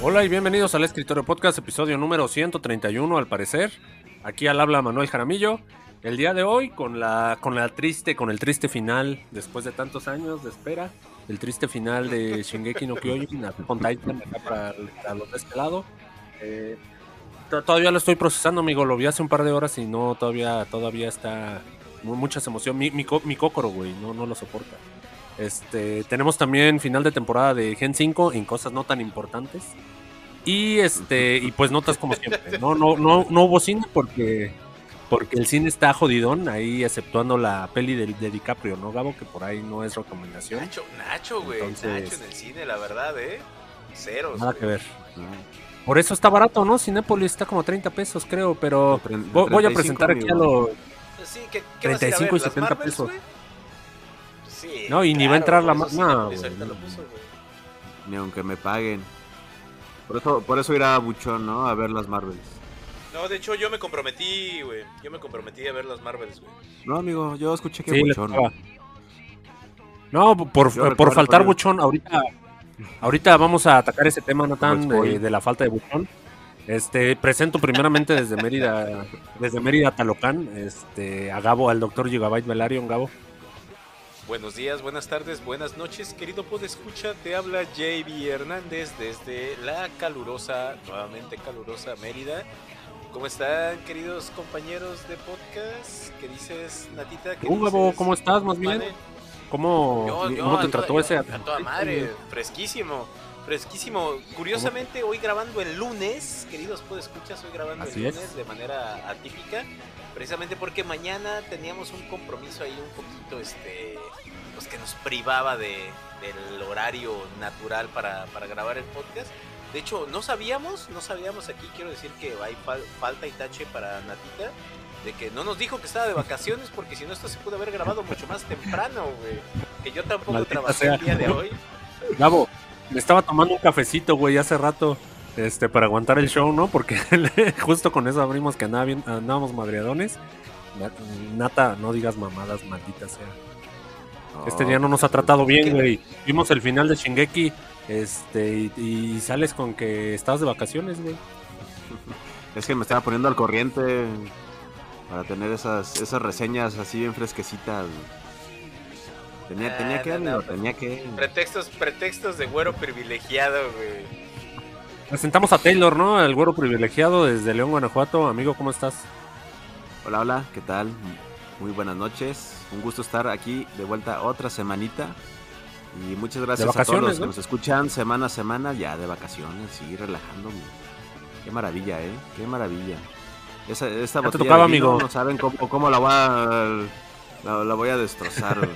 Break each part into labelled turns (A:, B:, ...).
A: Hola y bienvenidos al Escritorio Podcast, episodio número 131 al parecer. Aquí al habla Manuel Jaramillo. El día de hoy con la con la triste con el triste final después de tantos años de espera, el triste final de Shingeki no Kyojin Attack on Titan acá para, para los de este lado. Eh, to- todavía lo estoy procesando, amigo, lo vi hace un par de horas y no todavía todavía está mu- muchas emociones. Mi mi, mi cócoro, güey, no no lo soporta. Este, tenemos también final de temporada de Gen 5 en cosas no tan importantes. Y este, y pues notas como siempre. No, no, no, no hubo cine porque, porque el cine está jodidón, ahí exceptuando la peli de, de DiCaprio, ¿no, Gabo? Que por ahí no es recomendación.
B: Nacho, Nacho, güey.
A: Entonces-
B: Nacho en el cine, la verdad, ¿eh? Ceros.
A: Nada
B: güey.
A: que ver. Por eso está barato, ¿no? Cinépolis está como 30 pesos, creo, pero
C: De de
A: voy a
C: 35,
A: presentar aquí a los...
B: Sí, ¿qué, qué vas a ir a
A: 35 y
B: ver, las
A: 70
B: Marvels,
A: pesos.
B: Sí,
A: No, y ni va a entrar la
B: eso
A: no.
C: Ni aunque me paguen. Por eso, por eso ir a Buchón, ¿no? A ver las Marvels.
B: No, de hecho, yo me comprometí, güey. Yo me comprometí a ver las Marvels, güey.
C: No, amigo, yo escuché que
A: Sí,
C: Buchón.
A: No, por,
C: Yo
A: por faltar buchón, ahorita, ahorita vamos a atacar ese tema, Natán,
C: Como
A: de, la falta de buchón. Este, presento primeramente desde Mérida, desde Mérida Talocán, este, a Gabo, al doctor Gigabyte Velarion, Gabo.
B: Buenos días, buenas tardes, buenas noches, querido escucha Te habla JB Hernández desde la calurosa, nuevamente calurosa Mérida. ¿Cómo están, queridos compañeros de podcast? ¿Qué dices, Natita? ¿Qué dices,
A: ¿cómo estás, más bien? ¿Cómo,
B: Yo- yo
A: cómo te trató
B: toda-
A: ese
B: yo A toda madre, fresquísimo, fresquísimo. Curiosamente, hoy grabando el lunes, queridos escuchas hoy grabando
A: Así
B: el
A: es.
B: lunes de manera atípica, precisamente porque mañana teníamos un compromiso ahí un poquito, este, pues que nos privaba de, del horario natural para, para grabar el podcast. De hecho, no sabíamos, no sabíamos aquí, quiero decir que hay fal- falta y tache para Natita, de que no nos dijo que estaba de vacaciones, porque si no esto se pudo haber grabado mucho más temprano, güey. Que yo tampoco
A: Maldita
B: trabajé
A: sea.
B: el día de hoy.
A: Gabo, me estaba tomando un cafecito, güey, hace rato, este, para aguantar el show, ¿no? Porque justo con eso abrimos que andaba bien, andábamos madreadones. Na- Nata, no digas mamadas, maldita sea. Este día no nos ha tratado bien, güey. Vimos el final de Shingeki, este, y, y sales con que estabas de vacaciones, güey.
C: Es que me estaba poniendo al corriente para tener esas, esas reseñas así bien fresquecitas. Tenía,
B: Ah,
C: tenía que,
B: no, no,
C: tenía que.
B: Pretextos, pretextos de güero privilegiado, güey.
A: Presentamos a Taylor, ¿no? El güero privilegiado desde León, Guanajuato. Amigo, ¿cómo estás?
C: Hola, hola, ¿qué tal? Muy buenas noches. Un gusto estar aquí de vuelta otra semanita. Y muchas gracias a todos los que
A: ¿no?
C: nos escuchan semana a semana, ya de vacaciones, sí, relajándome. Qué maravilla, ¿eh? Qué maravilla. Esa, esta
A: te
C: botella
A: tocaba,
C: de vino,
A: amigo.
C: No saben cómo, cómo la voy a, la, la voy a destrozar.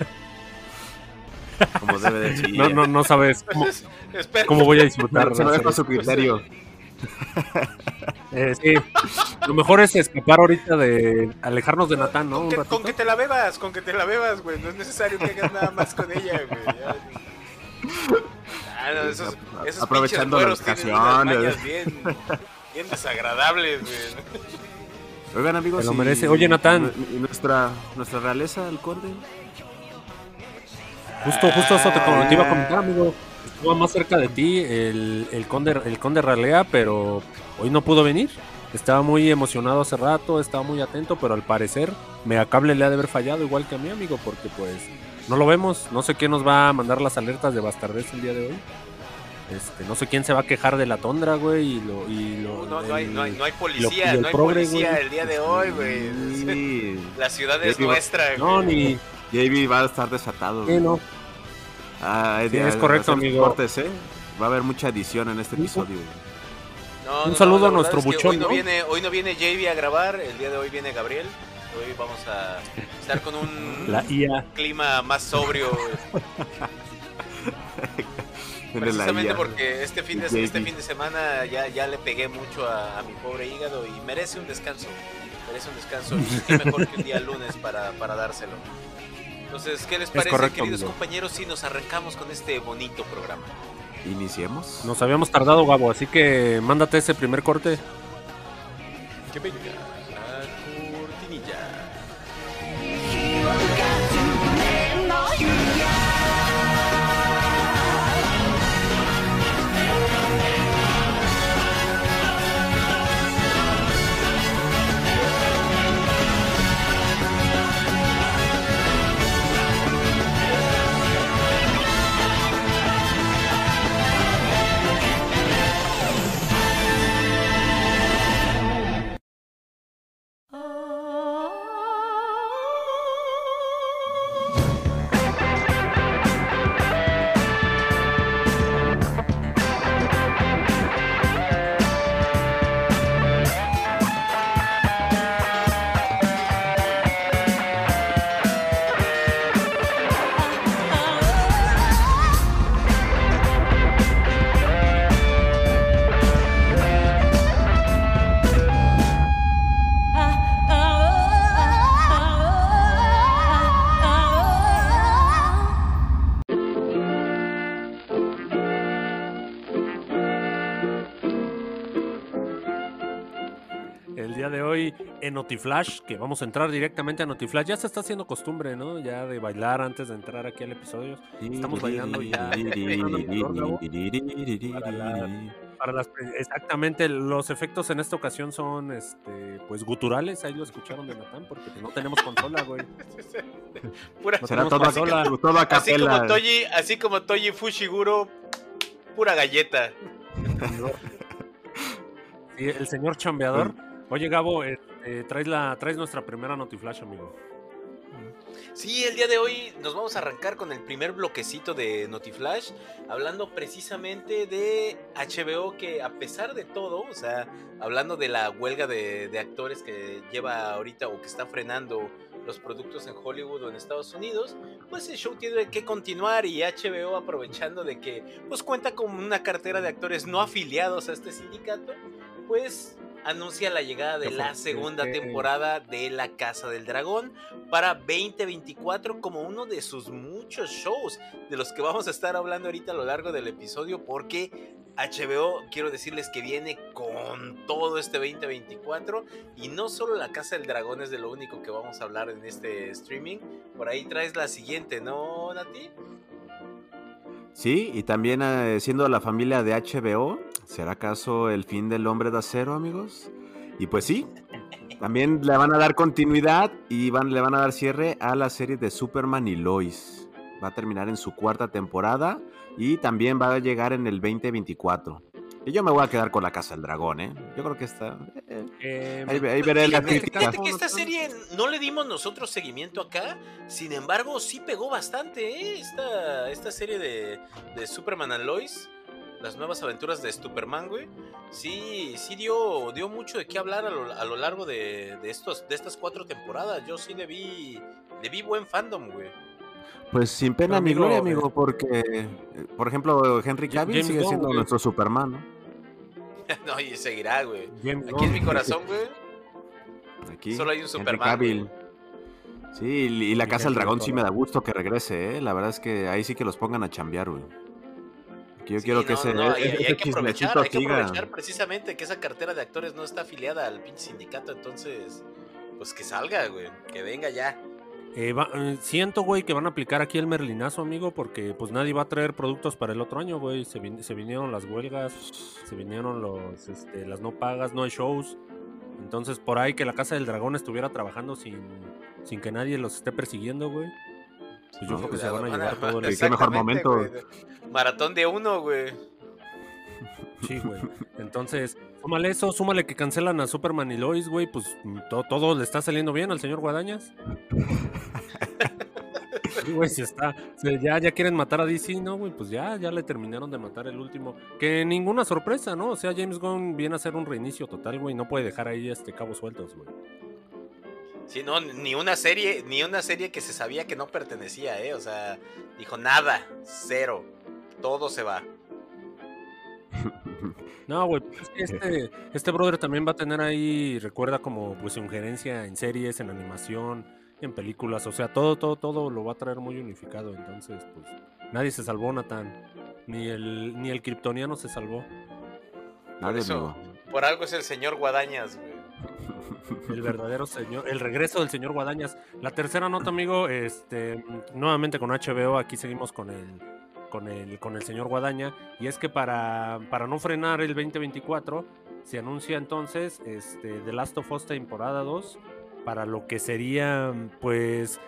C: como debe de ser.
A: No, no, no sabes cómo, voy a disfrutar.
C: Se lo dejo a su criterio.
A: Eh, sí, lo mejor es escapar ahorita de alejarnos de Natán, ¿no?
B: con, que, con que te la bebas, con que te la bebas, güey. No es necesario que hagas nada más con ella, güey. Ah, no, esos, esos
C: Aprovechando vacaciones.
B: mañas bien, bien desagradables, güey.
C: Oigan, amigos.
A: Te lo
C: y-
A: merece. Oye, Natán.
C: ¿Y nuestra, nuestra realeza, el conde?
A: Justo, justo eso te, te iba a comentar, amigo. Estuvo más cerca de ti el, el conde, el conde Ralea, pero hoy no pudo venir. Estaba muy emocionado hace rato, estaba muy atento, pero al parecer Megacable le ha de haber fallado igual que a mí, amigo, porque pues no lo vemos. No sé quién nos va a mandar las alertas de bastardez el día de hoy. Este, no sé quién se va a quejar de la tondra, güey, y lo, y lo-
B: No, no, hay, no, hay, no hay
A: y
B: policía,
A: el
B: no hay
A: progre,
B: policía
A: güey.
B: el día de hoy, güey.
C: Sí.
B: La ciudad es
C: Sí, va-
B: nuestra,
A: No,
B: güey.
A: ni...
C: JB va a estar desatado.
A: Sí,
C: güey.
A: no.
C: Ah,
A: Sí, es correcto, amigo.
C: cortes, ¿eh? Va a haber mucha edición en este episodio.
B: No,
A: Un
B: no,
A: saludo
B: no,
A: a nuestro
B: verdad es que
A: buchón,
B: Hoy no,
A: ¿no?
B: viene, hoy no viene JB a grabar, el día de hoy viene Gabriel. Hoy vamos a estar con un
A: La IA.
B: clima más sobrio. Precisamente
C: IA.
B: porque este fin de, este fin de semana ya, ya le pegué mucho a, a mi pobre hígado y merece un descanso. Merece un descanso. Y qué mejor que un día lunes para, para dárselo. Entonces, ¿qué les parece,
A: correcto,
B: queridos
A: amigo.
B: compañeros, si nos arrancamos con este bonito programa?
C: Iniciemos.
A: Nos habíamos tardado, Gabo, así que mándate ese primer corte.
B: Que venga
A: Notiflash, que vamos a entrar directamente a Notiflash. Ya se está haciendo costumbre, ¿no? Ya de bailar antes de entrar aquí al episodio. Estamos bailando ya. Para las, exactamente, los efectos en esta ocasión son este, pues guturales, ahí lo escucharon de Natán, porque no tenemos consola, güey.
B: Pura-
A: No
C: Será todo,
A: consola.
C: a, todo a
B: así como. Toji, así como Toji Fushiguro, pura galleta.
A: Sí, el señor chambeador. Oye, Gabo, este, traes, la, nuestra primera Notiflash, amigo.
B: Sí, el día de hoy nos vamos a arrancar con el primer bloquecito de Notiflash, hablando precisamente de HBO que a pesar de todo, o sea, hablando de la huelga de, de actores que lleva ahorita o que está frenando los productos en Hollywood o en Estados Unidos, pues el show tiene que continuar y HBO aprovechando de que pues cuenta con una cartera de actores no afiliados a este sindicato, pues anuncia la llegada de
A: ¿Qué
B: la segunda temporada de La Casa del Dragón para 2024 como uno de sus muchos shows de los que vamos a estar hablando ahorita a lo largo del episodio porque HBO quiero decirles que viene con todo este 2024 y no solo La Casa del Dragón es de lo único que vamos a hablar en este streaming, por ahí traes la siguiente, ¿no, Nati?
C: Sí, y también eh, siendo la familia de HBO, ¿será acaso el fin del hombre de acero, amigos? Y pues sí, también le van a dar continuidad y van, le van a dar cierre a la serie de Superman y Lois. Va a terminar en su cuarta temporada y también va a llegar en el 2024. Y yo me voy a quedar con la Casa del Dragón, ¿eh? Yo creo que está... eh,
A: Eh,
C: ahí, ahí veré la
B: Fíjate,
C: crítica.
B: fíjate que esta serie no le dimos nosotros seguimiento acá, sin embargo sí pegó bastante, ¿eh? Esta, esta serie de, de Superman and Lois, las nuevas aventuras de Superman, güey, sí, sí dio, dio mucho de qué hablar a lo, a lo largo de, de estos, de estas cuatro temporadas. Yo sí le vi, le vi buen fandom, güey.
C: Pues sin pena ni gloria,
A: eh,
C: amigo, porque, eh, por ejemplo, Henry Cavill
A: James
C: sigue
A: Gunn,
C: siendo
A: güey.
C: nuestro Superman, ¿no?
B: no, y seguirá, güey.
A: James
B: Aquí en
A: Gunn.
B: mi corazón, güey.
C: Aquí,
B: Solo hay un
C: Henry
B: Superman,
C: Cavill. Sí, y la
A: Y
C: Casa del
A: Henry
C: Dragón sí me da gusto que regrese, ¿eh? La verdad es que ahí sí que los pongan a chambear, güey. Que yo
B: Sí,
C: quiero que
B: no,
C: ese,
B: no, y- y
C: ese
B: hay que aprovechar,
C: chismecito
B: hay que aprovechar precisamente que esa cartera de actores no está afiliada al pinche sindicato, entonces, pues que salga, güey, que venga ya.
A: Eh, va- eh, siento, güey, que van a aplicar aquí el merlinazo, amigo, porque pues nadie va a traer productos para el otro año, güey. Se, vin- se vinieron las huelgas, se vinieron los, este, las no pagas, no hay shows. Entonces, por ahí que la Casa del Dragón estuviera trabajando sin, sin que nadie los esté persiguiendo, güey. Pues yo
C: No,
A: creo que se van a llevar todo el...
C: ¿Y qué mejor momento?
B: güey. Maratón de uno, güey.
A: Sí, güey. Entonces, súmale eso, súmale que cancelan a Superman y Lois, güey, pues mm, to- todo le está saliendo bien al señor Guadañas. Sí, güey, si está. si ya, ya quieren matar a DC, ¿no, güey? Pues ya, ya le terminaron de matar el último. Que ninguna sorpresa, ¿no? O sea, James Gunn viene a hacer un reinicio total, güey. No puede dejar ahí este cabos sueltos, güey.
B: Sí, no, ni una serie, ni una serie que se sabía que no pertenecía, eh. O sea, dijo nada, cero. Todo se va.
A: No, güey, pues es que este, este brother también va a tener ahí, recuerda como pues injerencia en series, en animación, en películas, o sea, todo, todo, todo lo va a traer muy unificado, entonces, pues, nadie se salvó, Nathan. Ni el, ni el kryptoniano se salvó.
C: Nadie,
B: eso-
C: amigo.
B: Por algo es el señor Guadañas, güey.
A: El verdadero señor, el regreso del señor Guadañas. La tercera nota, amigo, este, nuevamente con HBO, aquí seguimos con el, con el, con el señor Guadaña, y es que para, para no frenar el 2024, se anuncia entonces este, The Last of Us temporada 2, para lo que sería, pues,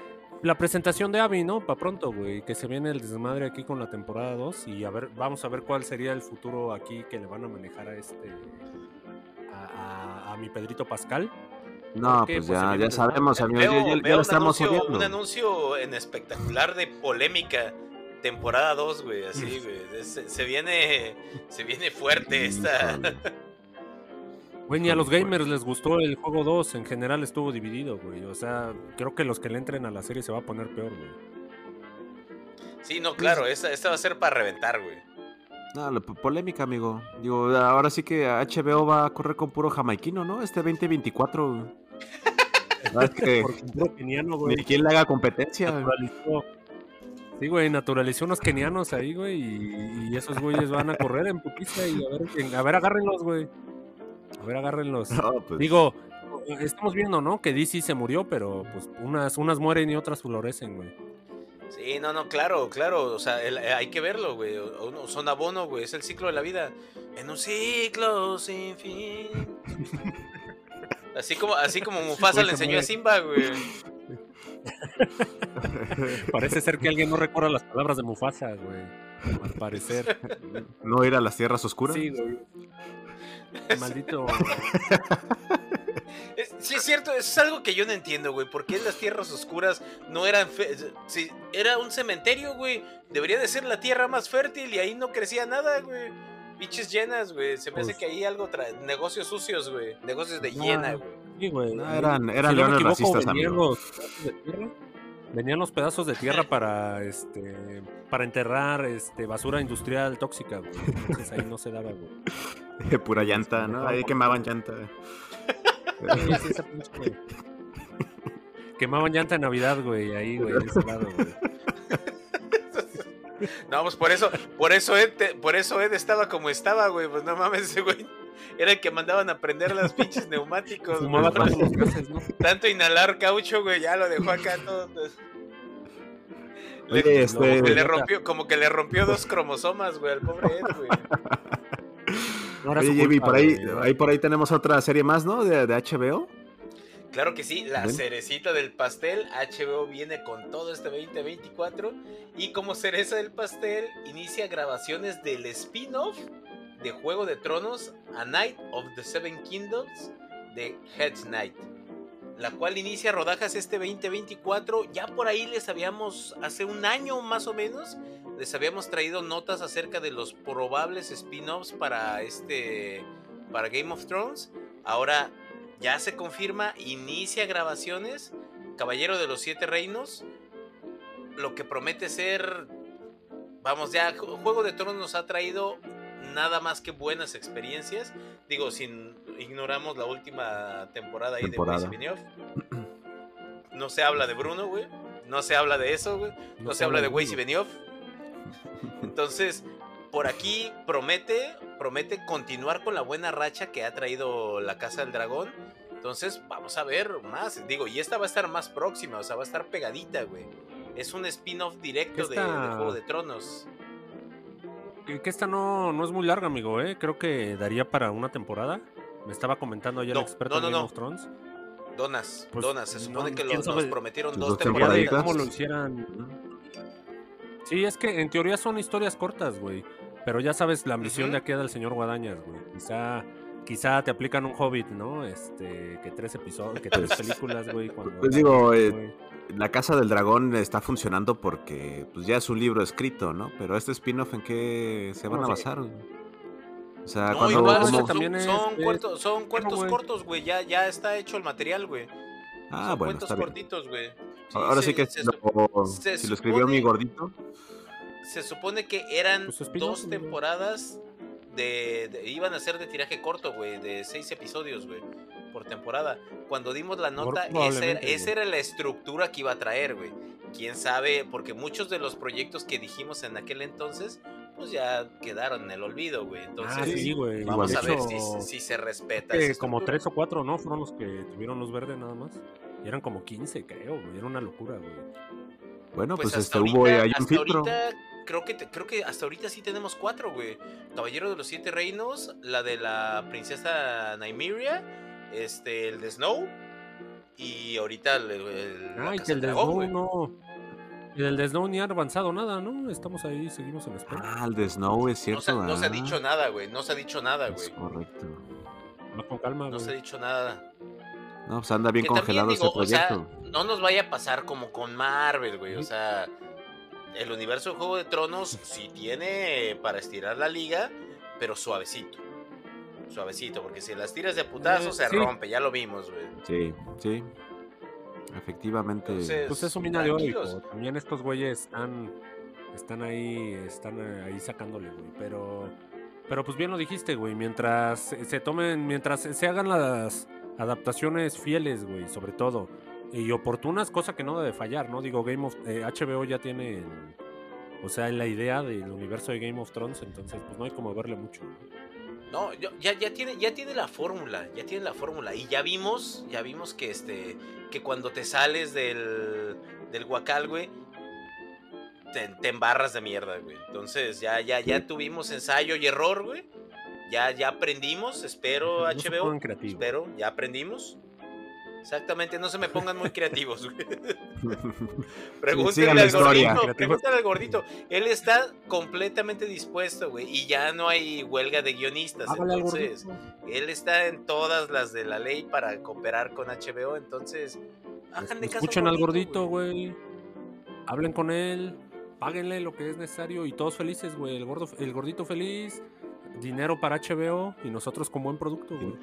A: la presentación de Abby, ¿no? Para pronto, güey, que se viene el desmadre aquí con la temporada 2, y a ver, vamos a ver cuál sería el futuro aquí que le van a manejar a este, a- mi Pedrito Pascal.
C: No,
A: Porque,
C: pues
A: pues,
C: ya, ya sabemos, amigos.
B: Veo,
C: ya- ya, ya
B: veo
C: lo
B: un,
C: estamos
B: anuncio,
C: oyendo.
B: un anuncio en espectacular de polémica. Temporada 2, güey, así, güey. Se, se viene se viene fuerte esta.
A: Güey, ni a los gamers les gustó el juego 2, en general estuvo dividido, güey. O sea, creo que los que le entren a la serie se va a poner peor, güey.
B: Sí, no, claro, esta, esta va a ser para reventar, güey.
C: No, la po- polémica, amigo. Digo, ahora sí que HBO va a correr con puro jamaiquino, ¿no? Este 2024. güey. Ah, es que
A: Porque puro keniano, güey.
C: ni quien le haga competencia.
A: Naturalizó. Sí, güey, naturalizó unos kenianos ahí, güey, y, y esos güeyes van a correr en putiza y a ver, a ver, agárrenlos, güey. A ver, agárrenlos.
C: No, pues,
A: Digo, estamos viendo, ¿no? Que DC se murió, pero pues unas, unas mueren y otras florecen, güey.
B: Sí, no, no, claro, claro. O sea, el- eh, hay que verlo, güey. o- Son abono, güey. Es el ciclo de la vida. En un ciclo sin fin. Así como, así como Mufasa le
A: se
B: enseñó a. Simba, güey.
A: Parece ser que alguien no recuerda las palabras de Mufasa, güey. Al parecer.
C: no ir a las tierras oscuras.
A: Sí, güey. Maldito.
B: Es- sí, es cierto, eso es algo que yo no entiendo, güey. ¿Por qué las tierras oscuras no eran... fe- Si era un cementerio, güey. Debería de ser la tierra más fértil y ahí no crecía nada, güey. Biches llenas, güey. Se me hace
A: Pues-
B: que ahí algo... Tra... Negocios sucios, güey. Negocios de
A: No,
B: hiena, güey.
A: Sí, güey.
C: No, eran- eran
A: Si
C: leones racistas,
A: venían
C: amigo.
A: los pedazos de tierra. Venían los pedazos de tierra para este para enterrar este basura industrial tóxica, güey. Entonces ahí no se daba, güey.
C: Pura llanta, ¿no? Ahí quemaban llanta.
A: Quemaban llanta en Navidad, güey, ahí, güey, de ese lado, güey.
B: No, pues por eso, por eso Ed, te- por eso Ed estaba como estaba, güey. Pues no mames, ese güey. Era el que mandaban a prender las pinches neumáticos. güey.
A: Gases, ¿no?
B: Tanto inhalar caucho, güey, ya lo dejó acá todo. Le-
C: este-
B: como, que le rompió, como que le rompió dos cromosomas, güey, al pobre Ed, güey.
C: Oye,
A: culpa,
C: por ahí, por ahí tenemos otra serie más, ¿no? De, de HBO.
B: Claro que sí, la
C: Bien.
B: cerecita del pastel, HBO viene con todo este 2024 y como cereza del pastel inicia grabaciones del spin-off de Juego de Tronos A Night of the Seven Kingdoms de Head Knight, la cual inicia rodajas este 2024. Ya por ahí les habíamos, hace un año más o menos, les habíamos traído notas acerca de los probables spin-offs para este, para Game of Thrones. Ahora ya se confirma, inicia grabaciones, Caballero de los Siete Reinos, lo que promete ser, vamos ya, Ju- Juego de Tronos nos ha traído nada más que buenas experiencias, digo, sin ignoramos la última temporada ahí de Benioff. No se habla de Bruno, güey. No se habla de eso, güey. No, se habla de Weiss y Benioff. Entonces, por aquí promete, promete continuar con la buena racha que ha traído la Casa del Dragón. Entonces, vamos a ver más. Digo, y esta va a estar más próxima, o sea, va a estar pegadita, güey. Es un spin-off directo de Juego de Tronos.
A: Que, que esta no, no es muy larga, amigo, ¿eh? Creo que daría para una temporada. Me estaba comentando ayer
B: No,
A: el experto
B: no, no,
A: en Game
B: no.
A: of Thrones.
B: Donas,
A: Pues,
B: donas. Se
A: no,
B: supone que lo-
A: quién
B: nos prometieron
C: Sus
B: dos
A: de
B: temporadas.
A: cómo lo hicieran. Sí, es que en teoría son historias cortas, güey. Pero ya sabes la misión de aquí del señor Guadañas, güey. Quizá, quizá te aplican un Hobbit, ¿no? Este, que tres episodios, que tres películas, güey. cuando-
C: Pues digo, eh. La Casa del Dragón está funcionando porque pues ya es un libro escrito, ¿no? Pero este spin-off en qué se van a
A: sí.
C: basar. güey? O sea,
B: No,
C: cuando
B: igual,
A: como-
B: son,
A: Ese también es-
B: son
A: es-
B: cuartos, son cuartos
A: güey.
B: cortos, güey. Ya, ya está hecho el material, güey.
C: Ah,
B: son
C: bueno,
B: cuentos
C: está bien.
B: cortitos, güey. Sí,
C: Ahora
B: se-
C: sí que
B: se
C: si lo,
B: se
C: si lo escribió
B: supone-
C: mi gordito.
B: se supone que eran
A: Pues
B: dos temporadas de, de- iban a ser de tiraje corto, güey, de seis episodios, güey, por temporada. Cuando dimos la nota, esa era, esa la estructura que iba a traer, güey. Quién sabe, porque muchos de los proyectos que dijimos en aquel entonces pues ya quedaron en el olvido, güey. Entonces,
A: Ah, sí, güey.
B: vamos a ver
A: hecho,
B: si, si se respeta.
A: como tres o cuatro, ¿no? Fueron los que tuvieron luz verde nada más. Y eran como 15, creo, güey. Era una locura, güey.
C: Bueno, pues,
B: hasta
C: este,
B: ahorita,
C: hubo ahí un
B: hasta
C: filtro.
B: ahorita creo que te- creo que hasta ahorita sí tenemos cuatro, güey. Caballero de los Siete Reinos, la de la princesa Nymeria, este, el de Snow y ahorita el, el
A: Ay, que el de Snow no. Y el de Snow ni ha avanzado nada, ¿no? Estamos ahí, seguimos en espera.
C: Ah, el de Snow es
B: No
C: cierto.
B: se, no se ha dicho nada, güey. No se ha dicho nada,
C: Es
B: güey.
C: correcto.
A: Va con calma,
B: No se ha dicho nada.
C: No, pues anda bien
B: Que también,
C: congelado
B: digo,
C: ese
B: o sea,
C: proyecto.
B: no nos vaya a pasar como con Marvel, güey. O sea, el universo de Juego de Tronos sí tiene para estirar la liga, pero suavecito. Suavecito, porque si las tiras de putazo
A: Eh,
B: se
A: sí.
B: rompe, ya lo vimos, güey.
C: Sí, sí. Efectivamente.
B: Entonces,
A: Pues es un mina de oro. También estos güeyes están, están ahí, están eh, ahí sacándole, güey. Pero, pero pues bien lo dijiste, güey. Mientras se tomen, mientras se- se hagan las adaptaciones fieles, güey, sobre todo. Y oportunas, cosa que no debe fallar, ¿no? Digo, Game of eh, HBO ya tiene, o sea, la idea del universo de Game of Thrones, entonces pues no hay como verle mucho. ¿no?
B: Ya, ya tiene, ya tiene la fórmula, ya tiene la fórmula. Y ya vimos, ya vimos que este, que cuando te sales del, del guacal, güey, te, te embarras de mierda, güey. Entonces ya, ya, ya tuvimos ensayo y error, güey. Ya, ya aprendimos, espero
A: No
B: HBO. Espero, ya aprendimos. Exactamente, no se me pongan muy creativos, güey. Pregúntenle al
C: historia.
B: gordito, pregúntale al gordito. Él está completamente dispuesto, güey. Y ya no hay huelga de guionistas. Entonces, él está en todas las de la ley para cooperar con HBO. Entonces, háganle caso
A: Escuchen al gordito, güey. Hablen con él. Páguenle lo que es necesario y todos felices, güey. El, gordo, el gordito feliz. Dinero para HBO y nosotros con buen producto, güey.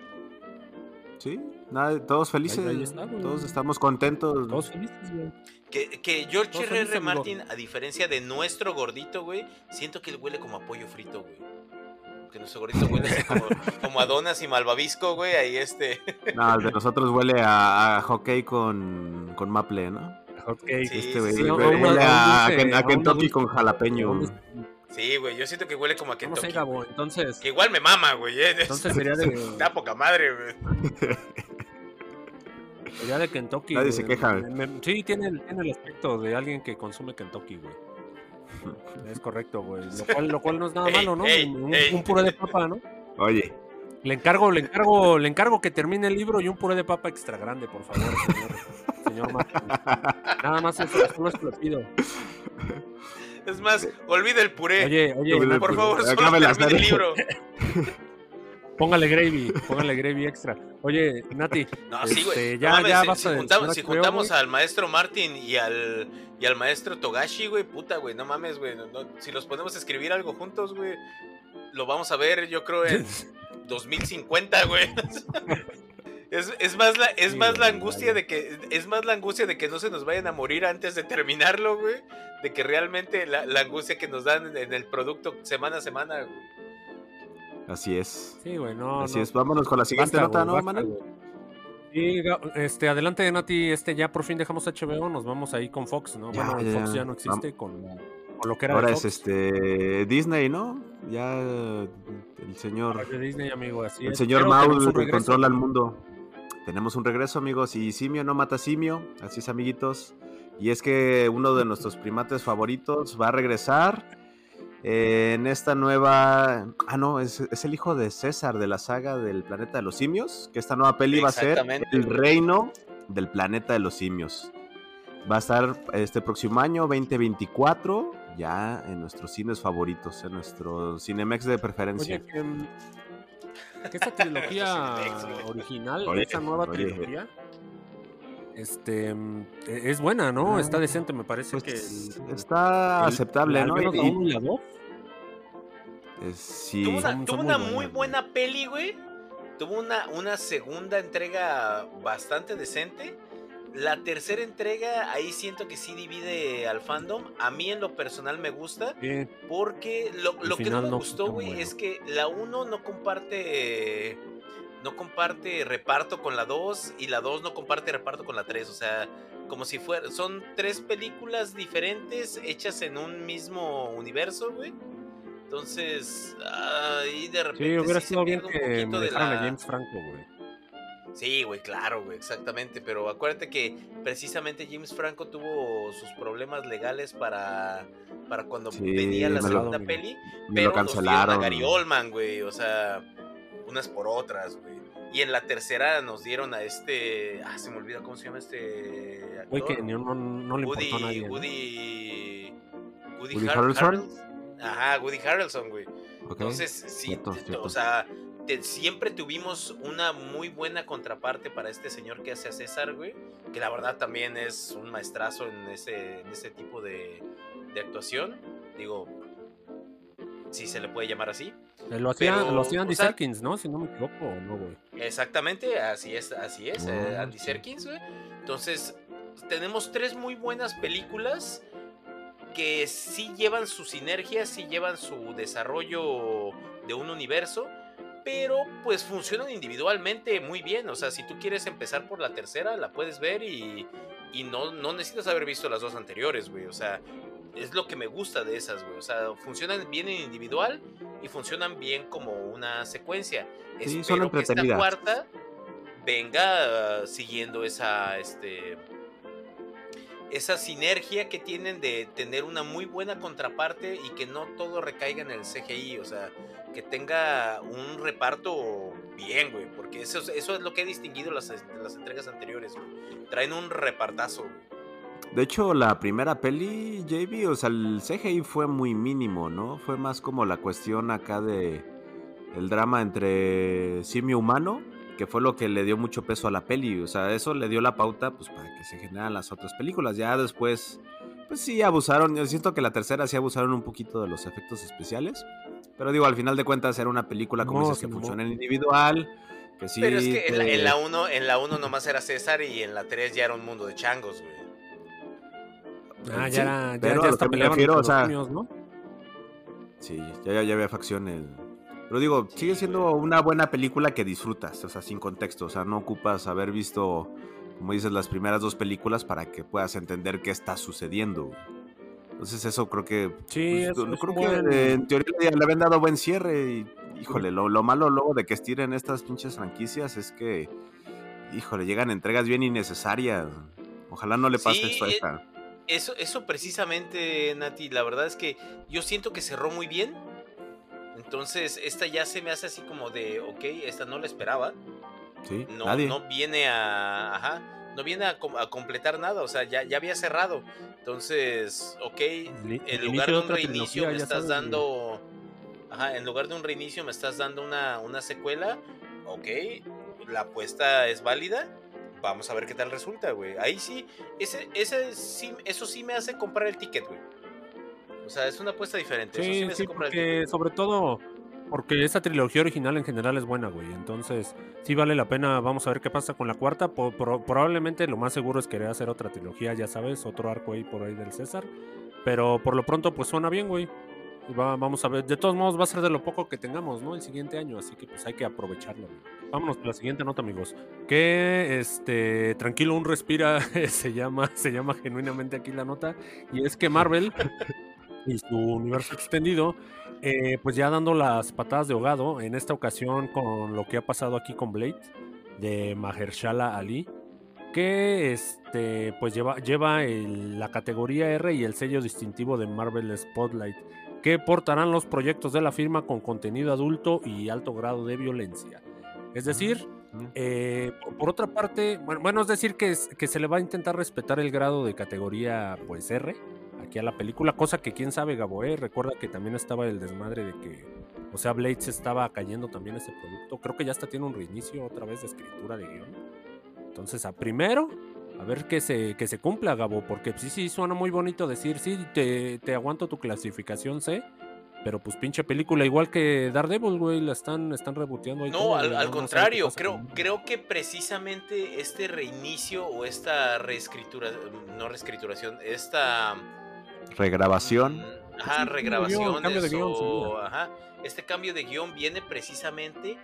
C: Sí, nada, todos felices.
A: ahí está, güey.
C: todos estamos contentos.
A: Todos felices, güey.
B: Que, que George
A: Todos amigo.
B: Martin, a diferencia de nuestro gordito, güey, siento que él huele como a pollo frito, güey. Que nuestro gordito huele así como, como a donas y malvavisco, güey. Ahí este.
C: No, el de nosotros huele a, a hockey con, con maple, ¿no?
A: Hotcake.
B: Sí,
C: Este güey
B: sí,
C: huele,
A: a
C: huele a,
A: a
C: Kentucky con jalapeño.
B: Sí, güey. Yo siento que huele como a
A: No
B: Kentucky.
A: sé, Gabo. Entonces,
B: Que igual me mama, güey. eh.
A: entonces sería de,
B: Está poca madre, güey.
A: sería de Kentucky.
C: Nadie se queja.
A: Me- me- sí, tiene, el- tiene el aspecto de alguien que consume Kentucky, güey. Es correcto, güey. Lo cual, lo cual no es nada
B: Ey,
A: malo, ¿no?
B: ey,
A: un,
B: ey.
A: un puré de papa, ¿no?
C: Oye,
A: Le encargo, le encargo, le encargo que termine el libro y un puré de papa extra grande, por favor, señor, señor. Nada más eso, solo eso le pido.
B: Es más, olvida el puré.
A: Oye, oye,
B: por favor, solo termina el libro.
A: póngale gravy, póngale gravy extra. Oye, Nati,
B: No, sí, güey.
A: Este,
B: No
A: ya-
B: si- si, juntamos, si al maestro Martin y al, y al maestro Togashi, güey, puta, güey, no mames, güey. no- no- si los ponemos a escribir algo juntos, güey, lo vamos a ver, yo creo, en 2050, güey. Es, es más la, es
A: Sí,
B: más la angustia de que es más la angustia de que no se nos vayan a morir antes de terminarlo, güey, de que realmente la, la angustia que nos dan en el producto semana a semana, güey.
C: así es.
A: sí, güey, no,
C: así
A: no.
C: es. Vámonos con la siguiente
A: Basta,
C: nota,
A: güey,
C: ¿no, Manuel?
A: Sí, este, adelante, Nati, este, ya por fin dejamos HBO, nos vamos ahí con Fox, ¿no?
C: Ya,
A: bueno,
C: ya,
A: Fox ya no existe con, con lo que era
C: Ahora
A: de
C: es este Disney, ¿no? Ya el señor
A: Disney, amigo, así
C: el
A: es.
C: señor Maul que controla el mundo. Tenemos un regreso, amigos, y simio no mata simio, así es, amiguitos. Y es que uno de nuestros primates favoritos va a regresar eh, en esta nueva... Ah, no, es, es el hijo de César de la saga del planeta de los simios, que esta nueva peli va a ser el reino del planeta de los simios. Va a estar este próximo año, 2024, ya en nuestros cines favoritos, en nuestro Cinemex de preferencia.
A: Oye, que, mm, que esta trilogía original,
C: Oye,
A: esa nueva
C: oye.
A: trilogía, este, mm, e- es buena, ¿no?
C: Ah,
A: Está decente, me parece
C: Pues,
A: que... el-
C: está
A: el-
C: aceptable, ¿no?
A: menos la
C: Y-
A: uno y la dos,
C: eh, sí.
B: Tuvo una, tuvo
A: muy
B: muy
A: buenas,
B: buena peli, güey. Tuvo una, una segunda entrega bastante decente. La tercera entrega, ahí siento que sí divide al fandom. A mí en lo personal me gusta.
A: sí,
B: Porque lo, que no me
A: no
B: gustó, güey,
A: bueno.
B: es que la 1 no comparte. No comparte reparto con la 2 y la 2 no comparte reparto con la 3. O sea, como si fuera. Son tres películas diferentes hechas en un mismo universo, güey. Entonces, ahí de repente.
A: Sí, hubiera sido bien que me
B: de
A: dejaran a
B: la-
A: James Franco, güey.
B: Sí, güey, claro, güey, exactamente. Pero acuérdate que precisamente James Franco tuvo sus problemas legales para, para cuando
C: Sí,
B: venía la
C: lo-
B: segunda peli.
C: Me
B: Pero
C: lo
B: nos dieron a
C: cancelaron.
B: Gary Oldman, güey. O sea, unas por otras, güey. Y en la tercera nos dieron a este. Ah, se me olvida cómo se llama este.
A: Güey,
B: actor.
A: que ni- no, no le
B: Woody,
A: a nadie. ¿no?
B: Woody. Woody,
C: Woody
B: Har-
C: Harrelson.
B: Harrelson. Ajá, Woody Harrelson, güey. Entonces, sí,
C: cierto.
B: o sea, te- siempre tuvimos una muy buena contraparte para este señor que hace a César, güey. Que la verdad también es un maestrazo en ese, en ese tipo de, de actuación. Digo, si se le puede llamar así.
A: Eh, Lo hacía,
B: Pero,
A: lo hacía Andy
B: o sea-
A: Serkins, ¿no? Si no me equivoco, ¿o no, güey?
B: Exactamente, así es, así es, eh,
C: Ah,
B: Andy. Serkins, güey. Entonces, tenemos tres muy buenas películas que sí llevan su sinergia, sí llevan su desarrollo de un universo, pero pues funcionan individualmente muy bien. O sea, si tú quieres empezar por la tercera, la puedes ver y, y no, no necesitas haber visto las dos anteriores, güey. O sea, es lo que me gusta de esas, güey. O sea, funcionan bien en individual y funcionan bien como una secuencia.
C: Sí,
B: Espero que esta cuarta venga uh, siguiendo esa, este, esa sinergia que tienen de tener una muy buena contraparte y que no todo recaiga en el CGI, o sea, que tenga un reparto bien, güey, porque eso, es- lo que ha distinguido las, las entregas anteriores, güey. Traen un repartazo.
C: De hecho, la primera peli, JB, o sea, el CGI fue muy mínimo, ¿no? Fue más como la cuestión acá de el drama entre simio humano, que fue lo que le dio mucho peso a la peli. O sea, eso le dio la pauta, pues, para que se generaran las otras películas. Ya después, pues sí, abusaron. Yo siento que la tercera sí abusaron un poquito de los efectos especiales. Pero digo, al final de cuentas era una película, como
A: No,
C: dices, que
A: no.
C: funciona en individual. Que sí,
B: Pero es que en la,
C: te-
B: en la uno, en la nomás era César y en la 3 ya era un mundo de changos, güey.
A: Ah,
C: Sí,
A: ya, era- ya,
C: pero
A: ya hasta
C: me refiero, o sea,
A: los simios, ¿no?
C: Sí, ya, ya, ya había facciones. Pero digo, sigue siendo una buena película que disfrutas, o sea, sin contexto. O sea, no ocupas haber visto, como dices, las primeras dos películas para que puedas entender qué está sucediendo. Entonces eso creo que...
A: Sí,
C: pues,
A: es- es
C: creo
A: un
C: que en teoría le, habían dado buen cierre y, híjole, lo, lo malo luego de que estiren estas pinches franquicias es que, híjole, llegan entregas bien innecesarias. Ojalá no le pase
B: Sí,
C: esto a
B: eh,
C: esta.
B: Eso, eso precisamente, Nati, la verdad es que yo siento que cerró muy bien. Entonces, esta ya se me hace así como de, ok, esta no la esperaba.
C: Sí,
B: No,
C: nadie.
B: no viene a. Ajá. No viene a, com- a completar nada. O sea, ya, ya había cerrado. Entonces, ok. En lugar
A: de
B: un reinicio me estás dando. Ajá, en lugar de un reinicio me estás dando una, una secuela. Ok. La apuesta es válida. Vamos a ver qué tal resulta, güey. Ahí sí, ese, ese sí, eso sí me hace comprar el ticket, güey. O sea, es una apuesta diferente. eso sí hace
A: sí, porque sobre todo porque esa trilogía original en general es buena, güey. Entonces, sí vale la pena. Vamos a ver qué pasa con la cuarta. Probablemente lo más seguro es querer hacer otra trilogía, ya sabes, otro arco ahí por ahí del César. Pero por lo pronto, pues suena bien, güey. Y va- vamos a ver. De todos modos, va a ser de lo poco que tengamos, ¿no? El siguiente año. Así que pues hay que aprovecharlo. güey. Vámonos con la siguiente nota, amigos. Que este. Tranquilo, un respira. se llama. Se llama genuinamente aquí la nota. Y es que Marvel. y su universo extendido, eh, pues ya dando las patadas de ahogado, en esta ocasión con lo que ha pasado aquí con Blade, de Mahershala Ali, que este, pues lleva, lleva el- la categoría R y el sello distintivo de Marvel Spotlight, que portarán los proyectos de la firma con contenido adulto y alto grado de violencia. Es decir, eh, por- por otra parte, bueno, bueno, es decir que, es- que se le va a intentar respetar el grado de categoría pues R aquí a la película, cosa que quién sabe, Gabo, ¿eh? recuerda que también estaba el desmadre de que, o sea, Blade se estaba cayendo también ese producto, creo que ya hasta tiene un reinicio otra vez de escritura de guion. Entonces, a primero, a ver que se, que se cumpla, Gabo, porque sí, sí, suena muy bonito decir, sí, te, te aguanto tu clasificación C, pero pues pinche película, igual que Daredevil, güey, la están, están reboteando ahí.
B: No,
A: todo,
B: al, al
A: no-
B: contrario, creo,
A: con-
B: creo que precisamente este reinicio o esta reescritura, no reescrituración, esta
C: Regrabación.
B: ajá,
A: guion, cambio de guion,
B: ajá, este cambio de guion viene precisamente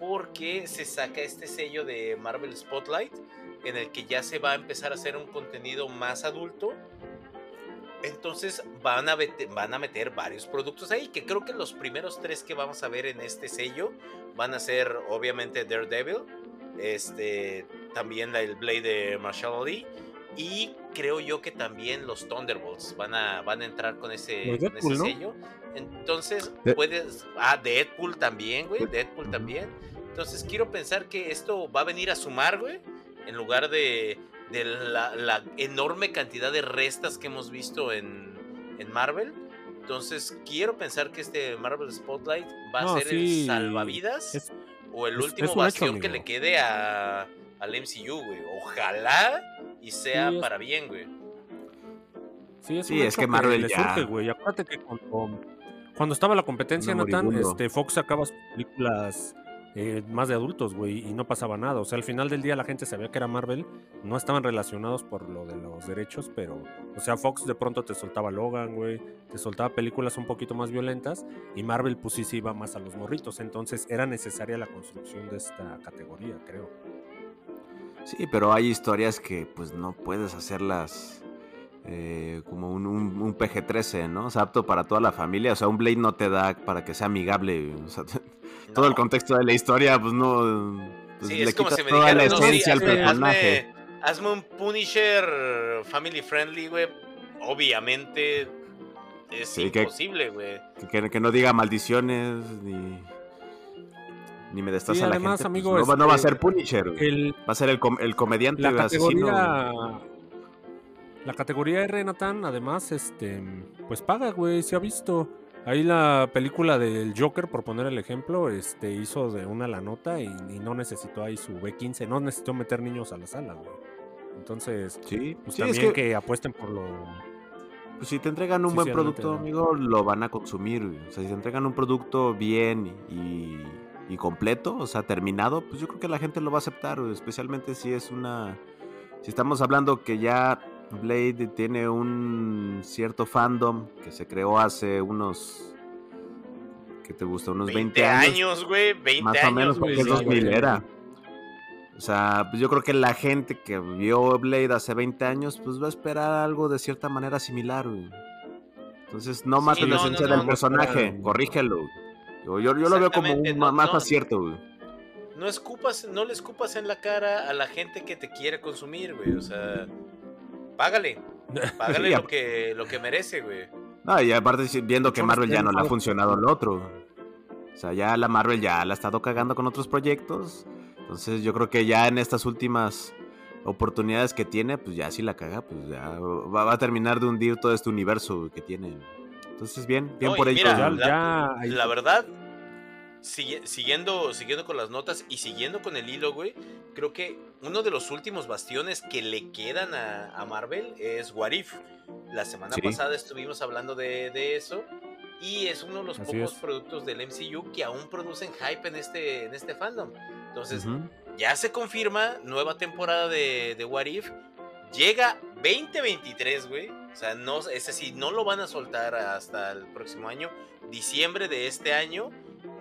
B: porque se saca este sello de Marvel Spotlight en el que ya se va a empezar a hacer un contenido más adulto. Entonces van a, van a meter varios productos ahí, que creo que los primeros tres que vamos a ver en este sello van a ser obviamente Daredevil, este, también el Blade de Marshall Ali y creo yo que también los Thunderbolts van a, van a entrar con ese, sello. Entonces, puedes. Ah, Deadpool también, güey. Deadpool también. Entonces, quiero pensar que esto va a venir a sumar, güey. En lugar de, de la, enorme cantidad de restas que hemos visto en, en Marvel. Entonces, quiero pensar que este Marvel Spotlight va a ser el salvavidas o el último bastión que le quede a, al MCU, güey. Ojalá y sea para bien, güey.
A: Sí, es, es que Marvel ya... surge, güey. Acuérdate que cuando, estaba la competencia, Nathan, este, Fox sacaba sus películas eh, más de adultos, güey, y no pasaba nada. O sea, al final del día la gente sabía que era Marvel, no estaban relacionados por lo de los derechos, pero, o sea, Fox de pronto te soltaba Logan, güey, te soltaba películas un poquito más violentas, y Marvel pues sí se iba más a los morritos, entonces era necesaria la construcción de esta categoría, creo.
C: Sí, pero hay historias que pues no puedes hacerlas eh, como un, PG-13, ¿no? O sea, apto para toda la familia. O sea, un Blade no te da para que sea amigable. O sea, todo el contexto de la historia, pues no. Pues,
B: sí, es como si me toda la esencia al personaje. Hazme, un Punisher family friendly, güey. Obviamente es imposible, güey.
C: Que, que, no diga maldiciones ni ni me destazas a la
A: además,
C: gente.
A: Amigo,
C: pues, no, va a ser Punisher. va a ser el, el comediante
A: la categoría, La categoría R, Nathan, además, este, pues paga, güey, se ha visto. Ahí la película del Joker, por poner el ejemplo, este, hizo de una la nota y, no necesitó ahí su B15, no necesitó meter niños a la sala, güey. Entonces, sí, pues también que... apuesten por lo...
C: Pues si te entregan un buen producto, amigo, lo van a consumir. O sea, si te entregan un producto bien y y completo, o sea, terminado, pues yo creo que la gente lo va a aceptar, especialmente si es una... Si estamos hablando que ya Blade tiene un cierto fandom que se creó hace unos... ¿Qué te gusta? Unos 20,
B: años. güey, 20
C: más
B: años.
C: o menos, porque es 2000 era. O sea, pues yo creo que la gente que vio Blade hace 20 años, pues va a esperar algo de cierta manera similar, güey. Entonces, no más la esencia del personaje, corrígelo. Yo, yo, lo veo como un más acierto, güey.
B: No escupas, no le escupas en la cara a la gente que te quiere consumir, güey. O sea, págale. Págale lo que, lo que merece, güey.
C: No, y aparte viendo que Marvel ya no le ha funcionado el otro. O sea, ya la Marvel ya la ha estado cagando con otros proyectos. Entonces yo creo que ya en estas últimas oportunidades que tiene, pues ya si la caga, pues ya va, a terminar de hundir todo este universo que tiene. Entonces, bien, bien por ello.
B: la, la, verdad, siguiendo, siguiendo con las notas y siguiendo con el hilo, güey, creo que uno de los últimos bastiones que le quedan a, Marvel es Warif. La semana pasada estuvimos hablando de, eso. Y es uno de los pocos productos del MCU que aún producen hype en este, en este fandom. Entonces, ya se confirma nueva temporada de, de What Llega 2023, güey. O sea, no, ese sí, no lo van a soltar hasta el próximo año. Diciembre de este año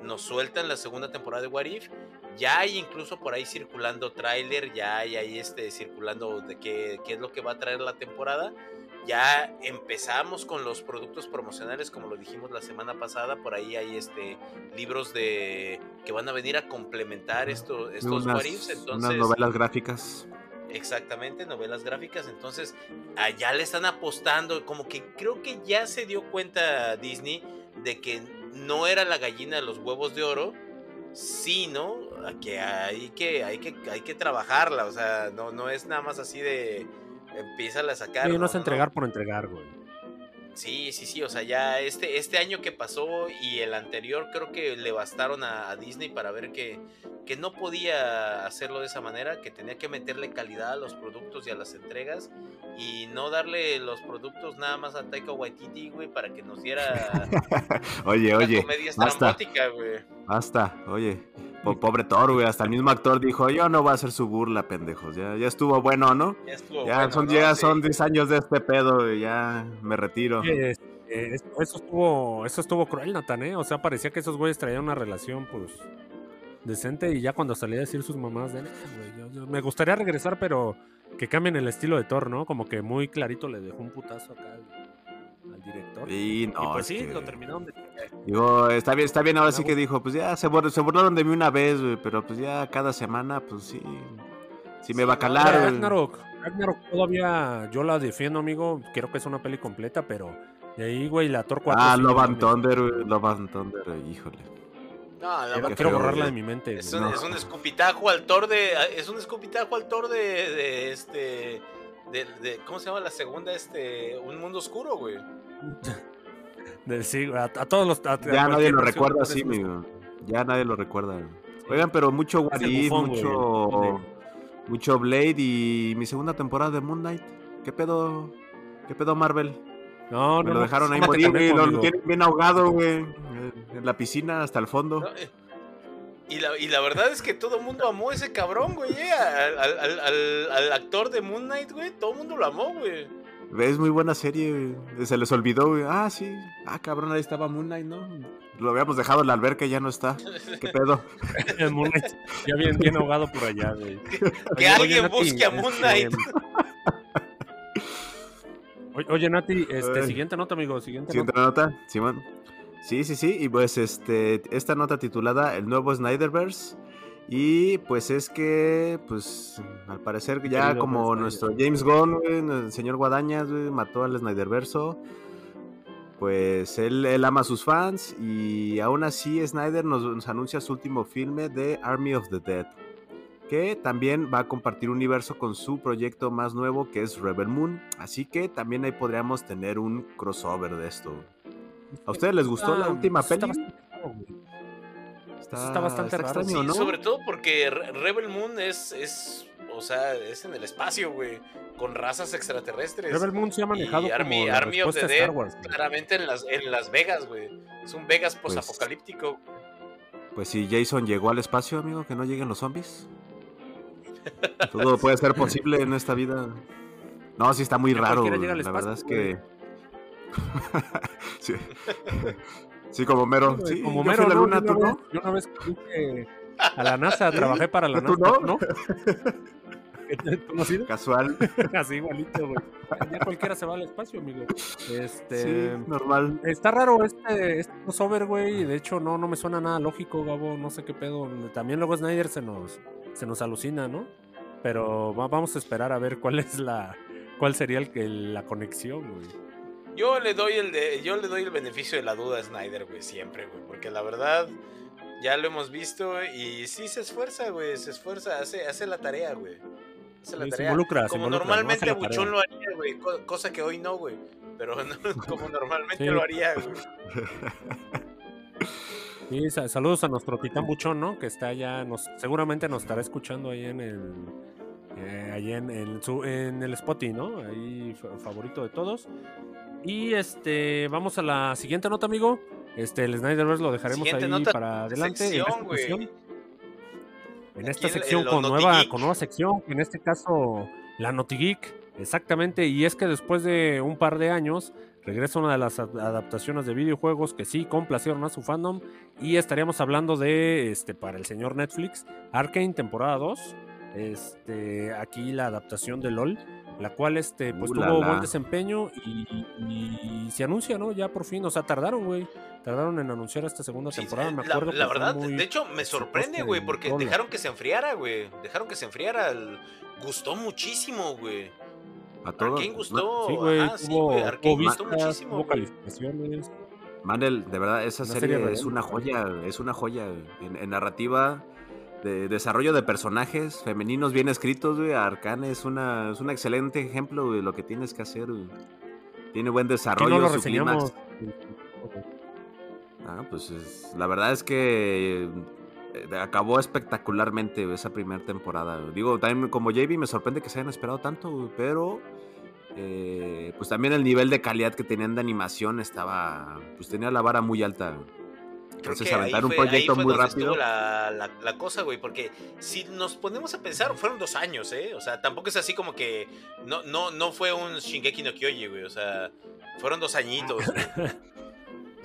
B: nos sueltan la segunda temporada de What If. Ya hay incluso por ahí circulando tráiler, ya hay ahí este circulando de qué, qué es lo que va a traer la temporada. Ya empezamos con los productos promocionales, como lo dijimos la semana pasada. Por ahí hay este libros de que van a venir a complementar esto, estos What Ifs. Entonces,
C: unas novelas gráficas.
B: Exactamente, novelas gráficas. Entonces, allá le están apostando. Como que creo que ya se dio cuenta Disney de que no era la gallina de los huevos de oro, sino que hay que, hay que, hay que trabajarla. O sea, no, no es nada más así de empieza a sacar.
A: no, es entregar por entregar, güey.
B: Sí, sí, sí, o sea, ya este, este año que pasó y el anterior creo que le bastaron a, Disney para ver que, que, no podía hacerlo de esa manera, que tenía que meterle calidad a los productos y a las entregas y no darle los productos nada más a Taika Waititi, güey, para que nos diera
C: oye, una oye,
B: comedia estrambótica, güey.
C: Basta, oye. Pobre Thor, güey. Hasta el mismo actor dijo, yo no voy a hacer su burla, pendejos. Ya, ya estuvo bueno, ¿no? Ya estuvo ya son, Ya son 10 años de este pedo y ya me retiro.
A: eso, estuvo, eso estuvo cruel, Nathan, ¿eh? O sea, parecía que esos güeyes traían una relación, pues, decente. Y ya cuando salía a decir sus mamás de, me gustaría regresar, pero que cambien el estilo de Thor, ¿no? Como que muy clarito le dejó un putazo acá. Director.
C: Y no,
A: y pues
C: es
A: sí,
C: que-
A: lo terminaron de...
C: Digo, está bien, está bien, ahora sí que dijo, pues ya se, bur- se burlaron de mí una vez, güey, pero pues ya cada semana, pues sí, sí me va a calar.
A: Ragnarok, Ragnarok todavía yo la defiendo, amigo. Creo que es una peli completa, pero de ahí, güey, la Thor 4.
C: Ah,
A: sí,
C: Love
A: no
C: and. Thunder, güey, Love and Thunder, güey, híjole.
B: No, la
A: Quiero,
B: verdad,
A: quiero
C: feo,
A: borrarla de mi mente.
B: es, un,
C: no.
B: es un escupitajo al Thor de. Es un escupitajo al Thor de, de este. De, de- ¿Cómo se llama la segunda? Este. Un mundo oscuro, güey.
A: De- sí, a, a todos los. a- a
C: Ya nadie lo recuerda así, amigo. Ya nadie lo recuerda. Oigan, pero mucho What If,
A: bufón,
C: mucho, mucho Blade y mi segunda temporada de Moon Knight. ¿Qué pedo? ¿Qué pedo Marvel?
A: No,
C: Me
A: no,
C: lo
A: no,
C: dejaron ahí morir, Lo tienen bien ahogado, güey. En la piscina hasta el fondo.
B: ¿no? Eh, Y la, y la verdad es que todo el mundo amó a ese cabrón, güey. eh, Al, al- al- al- al actor de Moon Knight, güey. Todo el mundo lo amó, güey.
C: Es muy buena serie, güey. Se les olvidó, güey. Ah, sí. Ah, cabrón, ahí estaba Moon Knight, ¿no? Lo habíamos dejado en la alberca y ya no está. ¿Qué pedo?
A: El Moon Knight ya bien, bien ahogado por allá, güey.
B: Que
A: Oye,
B: alguien busque a Moon
A: este,
B: Knight.
A: Oye, Nati, este, siguiente nota, amigo, siguiente
C: Siguiente
A: nota.
C: nota, Simón. Sí, sí, sí. Y pues este, esta nota titulada El nuevo Snyderverse. Y pues es que, pues, al parecer ya como nuestro James Gunn, el señor Guadañas, mató al Snyderverso. Pues él, él ama a sus fans y aún así Snyder nos, nos anuncia su último filme de Army of the Dead. Que también va a compartir universo con su proyecto más nuevo que es Rebel Moon. Así que también ahí podríamos tener un crossover de esto. ¿A ustedes les gustó la
A: Ah,
C: última
A: está
C: peli?
A: bastante está bastante raro,
C: extraño,
B: Sí,
C: ¿no?
B: sobre todo porque Re- Rebel Moon es, es, o sea, es en el espacio, güey, con razas extraterrestres.
A: Rebel Moon se ha manejado
B: y Army,
A: como la
B: Army of the Dead,
A: Star Wars. güey.
B: claramente en Las, en Las Vegas, güey. Es un Vegas
C: Pues-
B: posapocalíptico.
C: Pues si Jason llegó al espacio, amigo, que no lleguen los zombies. Todo puede ser posible en esta vida. No, sí está muy raro. La verdad es que. sí. Sí, como mero. Sí,
A: como
C: yo
A: mero,
C: la
A: ¿no?
C: luna, ¿tú no?
A: Yo una vez fui a la NASA, trabajé para la
C: ¿Tú
A: NASA.
C: no?
A: ¿Tú no has ido?
C: Casual.
A: Así igualito, güey. Ya cualquiera se va al espacio, amigo. Este.
C: Sí, normal.
A: Está raro este, este crossover, güey. De hecho, no, no me suena nada lógico, Gabo. No sé qué pedo. También luego Snyder se nos, se nos alucina, ¿no? Pero va- vamos a esperar a ver cuál es la. cuál sería el, que- la conexión, güey.
B: Yo le doy el de, yo le doy el beneficio de la duda a Snyder, güey, siempre, güey, porque la verdad ya lo hemos visto y sí se esfuerza, güey, se esfuerza, hace, hace la tarea, güey. Hace la
A: se
B: tarea.
A: involucra, se
B: como normalmente Buchón lo haría, güey, co- cosa que hoy no, güey. Pero no, como normalmente
A: Sí.
B: lo haría, güey.
A: Sí, sa- saludos a nuestro titán buchón, ¿no? Que está allá, nos, seguramente nos estará escuchando ahí en el. Eh, ahí en, en su, en el Spotify, ¿no? Ahí fa- favorito de todos. Y este, vamos a la siguiente nota, amigo. Este, el Snyderverse lo dejaremos
B: Siguiente
A: ahí
B: nota,
A: para adelante. en esta sección. En esta sección con nueva, con nueva sección, en este caso la NotiGeek, exactamente, y es que después de un par de años regresa una de las ad- adaptaciones de videojuegos que sí complacieron a su fandom y estaríamos hablando de, este, para el señor Netflix, Arkane temporada 2, este, aquí la adaptación de LOL, la cual, este, pues
C: Uh,
A: tuvo
C: la.
A: buen desempeño y, y se anuncia, ¿no? Ya por fin, o sea, tardaron, güey, tardaron en anunciar esta segunda
B: Sí,
A: temporada, me
B: la,
A: acuerdo.
B: la
A: que fue
B: verdad,
A: muy-
B: de hecho, me sorprende, güey, porque dejaron que se enfriara, güey. Dejaron que se enfriara. el- Gustó muchísimo, güey.
C: A todos.
B: Arkane gustó.
A: Sí, güey,
B: ajá, sí,
A: tuvo, tuvo
B: gustó
A: vistas,
B: muchísimo,
A: tuvo calificaciones.
C: Mandel, de verdad, esa serie,
A: serie
C: es
A: real,
C: una
A: güey.
C: joya, es una joya en, en narrativa, de desarrollo de personajes femeninos bien escritos, güey. Arcane es una, es un excelente ejemplo de lo que tienes que hacer, güey. Tiene buen desarrollo,
A: no lo
C: su clímax. Ah, pues es- la verdad es que eh, acabó espectacularmente esa primera temporada. güey. Digo, también como JB me sorprende que se hayan esperado tanto, güey, pero eh, pues también el nivel de calidad que tenían de animación estaba, pues tenía la vara muy alta. güey.
B: Creo
C: Entonces
B: que ahí
C: aventar un
B: fue- ahí
C: proyecto
B: fue
C: muy
B: donde
C: rápido.
B: estuvo La, la, la cosa, güey, porque si nos ponemos a pensar, fueron dos años, ¿eh? O sea, tampoco es así como que no, no, no fue un Shingeki no Kyoji, güey, o sea, fueron dos añitos.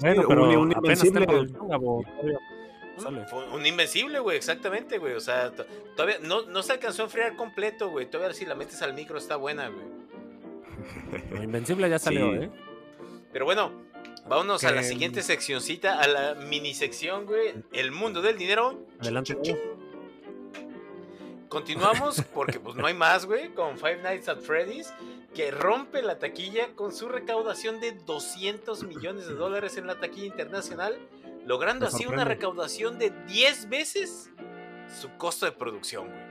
A: Bueno,
C: un-
A: pero
C: un
A: en
C: Invencible.
B: Fue un invencible, güey, exactamente, güey, o sea, to- todavía no, no se alcanzó a enfriar completo, güey, todavía si la metes al micro está buena, güey.
A: Invencible ya salió,
C: Sí.
A: ¿eh?
B: Pero bueno, vámonos a la siguiente seccioncita, a la mini sección, güey. El mundo del dinero.
A: Adelante. güey.
B: Continuamos porque pues no hay más, güey, con Five Nights at Freddy's, que rompe la taquilla con su recaudación de 200 millones de dólares en la taquilla internacional, logrando así una recaudación de 10 veces su costo de producción, güey.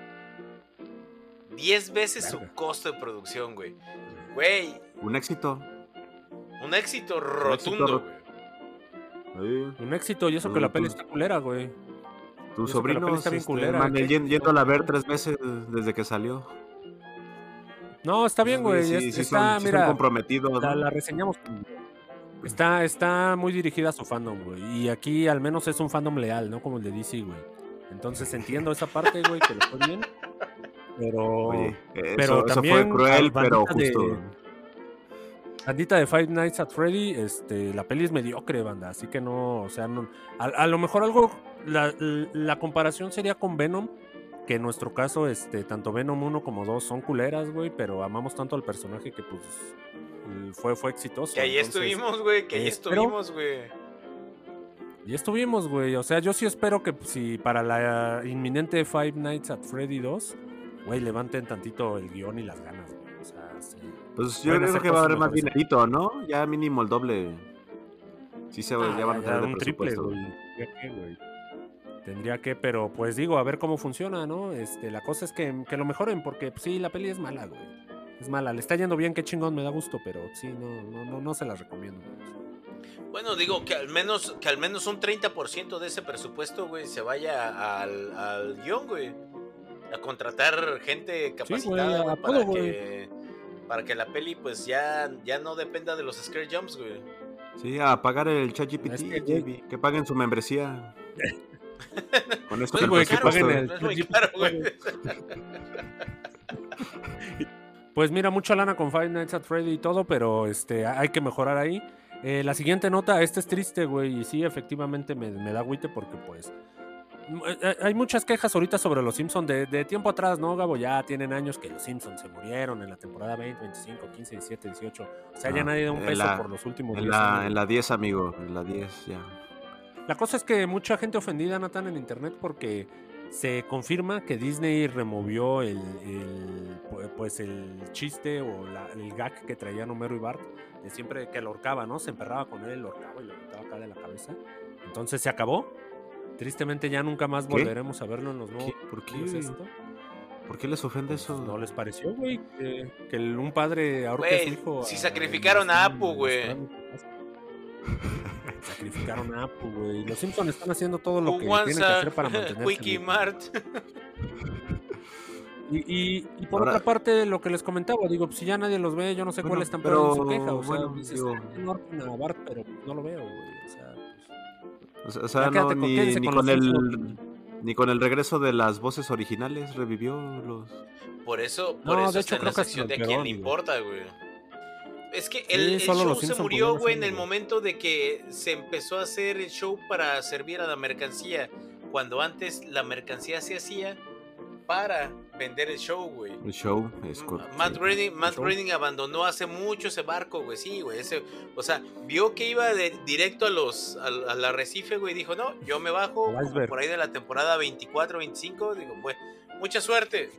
B: 10 veces su costo de producción, güey. Güey,
C: Un éxito.
B: Un éxito
C: éxito
B: rotundo, güey.
A: Un éxito, y eso que la peli está culera, güey.
C: Tu
A: Eso que la peli
C: sobrino
A: está bien
C: este,
A: culera,
C: Manel,
A: que-
C: yen- yéndola a ver tres veces desde que salió.
A: No, está bien, güey.
C: Sí,
A: es-
C: sí
A: está,
C: son, sí son
A: mira,
C: comprometidos.
A: la, la reseñamos. Está, está muy dirigida a su fandom, güey. Y aquí al menos es un fandom leal, ¿no? Como el de DC, güey. Entonces entiendo esa parte, güey, que le fue bien. Pero.
C: Oye, eso,
A: pero
C: eso
A: también
C: fue cruel, pero
A: de-
C: justo.
A: Bandita de Five Nights at Freddy, este, la peli es mediocre, banda. Así que no, o sea, no. A, a lo mejor algo. La, la comparación sería con Venom. Que en nuestro caso, este, tanto Venom 1 como 2 son culeras, güey. Pero amamos tanto al personaje que, pues. Fue, fue exitoso.
B: Que ahí
A: entonces-
B: estuvimos, güey, que ahí estuvimos, güey.
A: Y estuvimos, güey. O sea, yo sí espero que si para la inminente Five Nights at Freddy 2, güey, levanten tantito el guion y las ganas, güey. O sea.
C: Pues yo creo que va a haber más dinerito, ¿no? Ya mínimo el doble. Sí se
A: Ah,
C: ya van a tener de
A: un triple,
C: presupuesto.
A: güey. Tendría que, güey. Tendría que, pero pues digo, a ver cómo funciona, ¿no? Este, la cosa es que, que lo mejoren, porque pues, sí, la peli es mala, güey. Es mala. Le está yendo bien, qué chingón, me da gusto, pero sí, no, no, no, no se las recomiendo. güey.
B: Bueno, digo que al menos que al menos un 30% de ese presupuesto, güey, se vaya al, al guion, güey. A contratar gente capacitada,
A: a
B: para
A: todo,
B: que para que la peli pues ya, ya no dependa de los scare jumps, güey.
C: Sí, a pagar el ChatGPT,
A: Es que,
C: JB, que paguen su membresía. Con esto
B: No es
A: que
B: caro,
A: paguen el
B: no es muy caro, güey.
A: Pues mira, mucha lana con Five Nights at Freddy y todo, pero este, hay que mejorar ahí. Eh, la siguiente nota, esta es triste, güey, y sí, efectivamente me, me da agüite porque pues... m- eh, Hay muchas quejas ahorita sobre los Simpsons de, de tiempo atrás, ¿no, Gabo? Ya tienen años que los Simpsons se murieron en la temporada 20, 25, 15, 17, 18. O sea, ya
C: Ah,
A: nadie da un peso
C: la-
A: por los últimos
C: En
A: 10
C: la,
A: años.
C: en la 10, amigo. En la 10, ya.
A: La cosa es que mucha gente ofendida, Nathan, en internet porque se confirma que Disney removió el, el, pu- pues el chiste o la- el gag que traían Homero y Bart de siempre que lo horcaba, ¿no? Se emperraba con él, lo horcaba y lo quitaba acá de la cabeza. Entonces se acabó. Tristemente ya nunca más
C: ¿Qué?
A: volveremos a verlo en los nuevos.
C: ¿Qué? ¿Por qué?
A: ¿Qué es esto?
C: ¿Por qué les ofende
A: Pues,
C: eso?
A: ¿No les pareció, güey? Que, que el- un padre ahorque a su hijo.
B: si
A: a-
B: sacrificaron a Apu, güey.
A: Sacrificaron a Apu, güey. Los Simpsons están haciendo todo lo que tienen que hacer para mantenerse.
B: Quickie
A: vivos.
B: Mart.
A: Y, y, y por
C: Ahora-
A: otra parte, lo que les comentaba, digo, pues, si ya nadie los ve, yo no sé cuál
C: Bueno,
A: es tan peor en su
C: pero,
A: queja. O sea,
C: bueno,
A: dices,
C: digo-
A: "Ah, no a Bart, pero no lo veo, güey. O sea, pues,
C: O sea, o sea,
A: Ya
C: no,
A: con-
C: ni, ni
A: con
C: el ni con el regreso de las voces originales revivió los
B: Por eso, por
A: No,
B: eso
A: de
B: está
A: hecho,
B: en la
A: creo que hasta
B: sección de a quién le importa, güey. Es que
A: Sí,
B: el, el show se murió, güey, en el momento de que se empezó a hacer el show para servir a la mercancía. Cuando antes la mercancía se hacía para vender el show, güey.
C: el show es correcto.
B: Matt Groening, Matt. Groening abandonó hace mucho ese barco, güey. Sí, güey. Ese, o sea, vio que iba de, directo a los al, al arrecife, güey. Dijo, no, yo me bajo por ahí de la temporada 24, 25. Digo, pues, mucha suerte.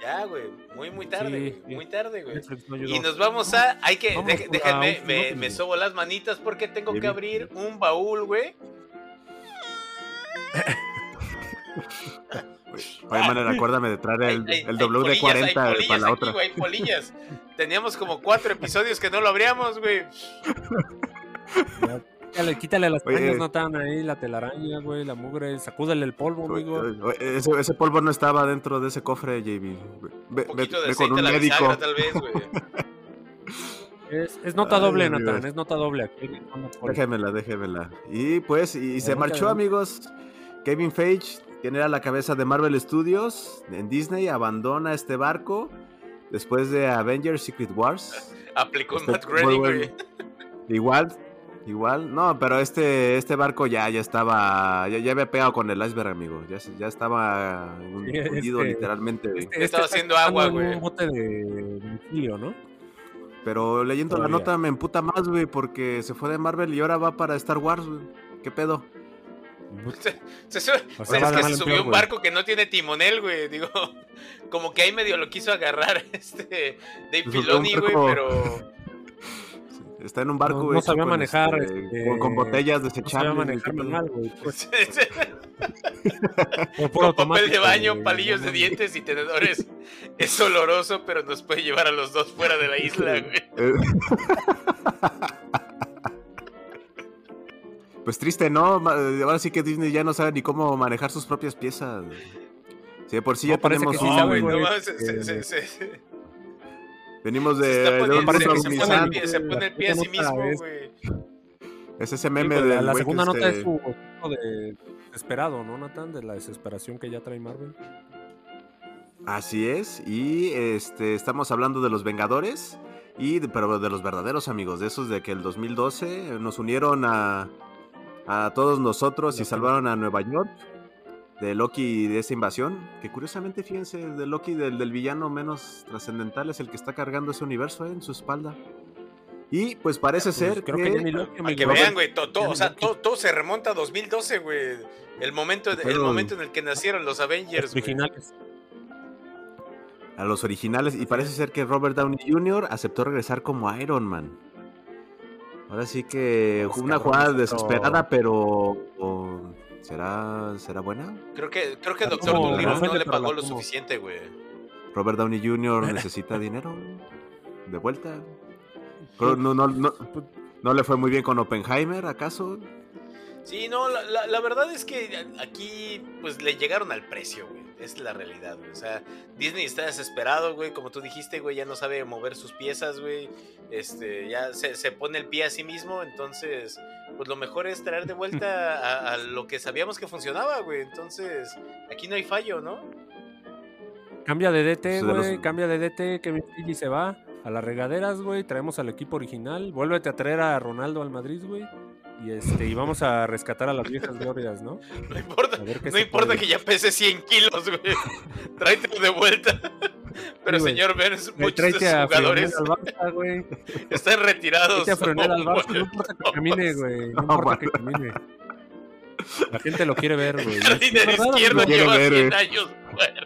B: Ya, güey. Muy, muy tarde,
A: Sí,
B: güey. Muy tarde, güey.
A: No.
B: Y nos vamos a. Hay que.
A: Vamos
B: déjenme, me,
A: güey.
B: sobo las manitas porque tengo que abrir un baúl, güey.
C: Oye, manera, acuérdame de traer el,
B: Hay-
C: el
B: hay
C: WD-40
B: polillas, hay
C: para
B: polillas
C: la
B: aquí,
C: otra.
B: güey, polillas. Teníamos como cuatro episodios que no lo abríamos, güey.
A: Quítale, quítale las pañas, Nathan, ahí, la telaraña, güey, la mugre, sacúdele el polvo, amigo.
C: Ese, ese polvo no estaba dentro de ese cofre, JB. Ve,
B: Un
C: ve-
B: poquito de
C: ve con un
B: la
C: médico.
B: bisagra, tal vez, güey.
A: Es, es nota
C: Ay,
A: doble. Nathan, es nota doble. Aquí,
C: Déjemela, déjemela. Y pues, y se
A: Adelante,
C: marchó, amigos. Kevin Feige, quien era la cabeza de Marvel Studios en Disney, abandona este barco después de Avengers Secret Wars.
B: Aplicó
C: Este,
B: Matt Groening, güey.
C: Igual, igual. No, pero este, este barco ya, ya estaba, ya, ya había pegado con el iceberg, amigo. Ya, ya estaba hundido
A: este-
C: literalmente.
A: Este-
B: Estaba
A: está
B: haciendo agua, güey.
A: Un bote de domicilio, ¿no?
C: Pero leyendo la nota me emputa más, güey, porque se fue de Marvel y ahora va para Star Wars, güey. ¿Qué pedo?
B: Se, se,
A: O sea,
B: es que se subió
A: peor,
B: un barco que no tiene timonel, güey. Digo, como que ahí medio lo quiso agarrar este Dave
C: Pues,
B: Filoni, güey, pero
C: Está en un barco,
A: No-
C: güey.
A: no sabía
C: con,
A: manejar,
C: este,
A: este,
C: con, con botellas
A: No
C: desechables. güey,
A: manejar
C: ¿qué pedo?
A: mal, güey. Pues,
B: con papel de baño, palillos
A: no
B: de dientes y tenedores. Es oloroso, pero nos puede llevar a los dos fuera de la isla, güey.
C: Pues triste, ¿no? Ma- Ahora sí que Disney ya no sabe ni cómo manejar sus propias piezas. Sí, de por sí
A: No,
C: ya
A: parece
C: tenemos
A: que sí
B: No, no se-
A: eh,
B: se- se- se-
C: Venimos
B: se
C: de, de un
B: poniendo- se- se pone el pie- se pone el pie a sí mismo, güey.
C: Es ese meme del
A: la, la segunda nota
C: este-
A: es su tipo de desesperado, ¿no, Nathan? De la desesperación que ya trae Marvel.
C: Así es, y este estamos hablando de los Vengadores, y de- pero de los verdaderos amigos, de esos de que el 2012 nos unieron a, a todos nosotros y salvaron a Nueva York de Loki de esa invasión, que curiosamente, fíjense, de Loki del, del villano menos trascendental es el que está cargando ese universo eh, en su espalda. Y pues parece
A: Pues,
C: ser
A: creo que ya ni Loki,
B: Para que vean, güey, to- to-
A: Ya
B: o sea, todo, todo se remonta a 2012, güey. El momento, el momento en el que nacieron los Avengers,
A: Los
B: güey.
A: originales.
C: a los originales, y parece ser que Robert Downey Jr. aceptó regresar como Iron Man. Ahora sí que
A: Pues,
C: una jugada
A: pero-
C: desesperada, pero ¿será, ¿será buena?
B: Creo que, creo que
A: Está
B: Doctor Dolittle no le
A: pero
B: pagó lo suficiente, güey.
C: Robert Downey Jr. necesita dinero de vuelta. Creo- No, no, no, no le fue muy bien con Oppenheimer, ¿acaso?
B: Sí, no, la, la- la verdad es que aquí, pues le llegaron al precio, güey. Es la realidad, güey. O sea, Disney está desesperado, güey. Como tú dijiste, güey, ya no sabe mover sus piezas, güey. Este, ya se, se pone el pie a sí mismo. Entonces, pues lo mejor es traer de vuelta a, a lo que sabíamos que funcionaba, güey. Entonces, aquí no hay fallo, ¿no?
A: Cambia de DT,
C: los-
A: güey. Cambia de DT. Kevin Feige se va a las regaderas, güey. Traemos al equipo original. Vuélvete a traer a Ronaldo al Madrid, güey. Y este, y vamos a rescatar a las viejas glorias, ¿no?
B: No importa. No importa
A: puede.
B: que ya pese 100 kilos, güey. Tráetelo de vuelta. Pero
A: Sí, güey.
B: señor Burns,
A: Eh,
B: muchos de sus jugadores
A: Barça, güey.
B: están retirados.
A: Tráete a Frionel al
B: No,
A: Barça. No
B: güey.
A: importa que camine, güey. No
C: No,
A: importa que camine. La gente lo quiere ver, güey.
C: Ver,
B: 100
C: eh.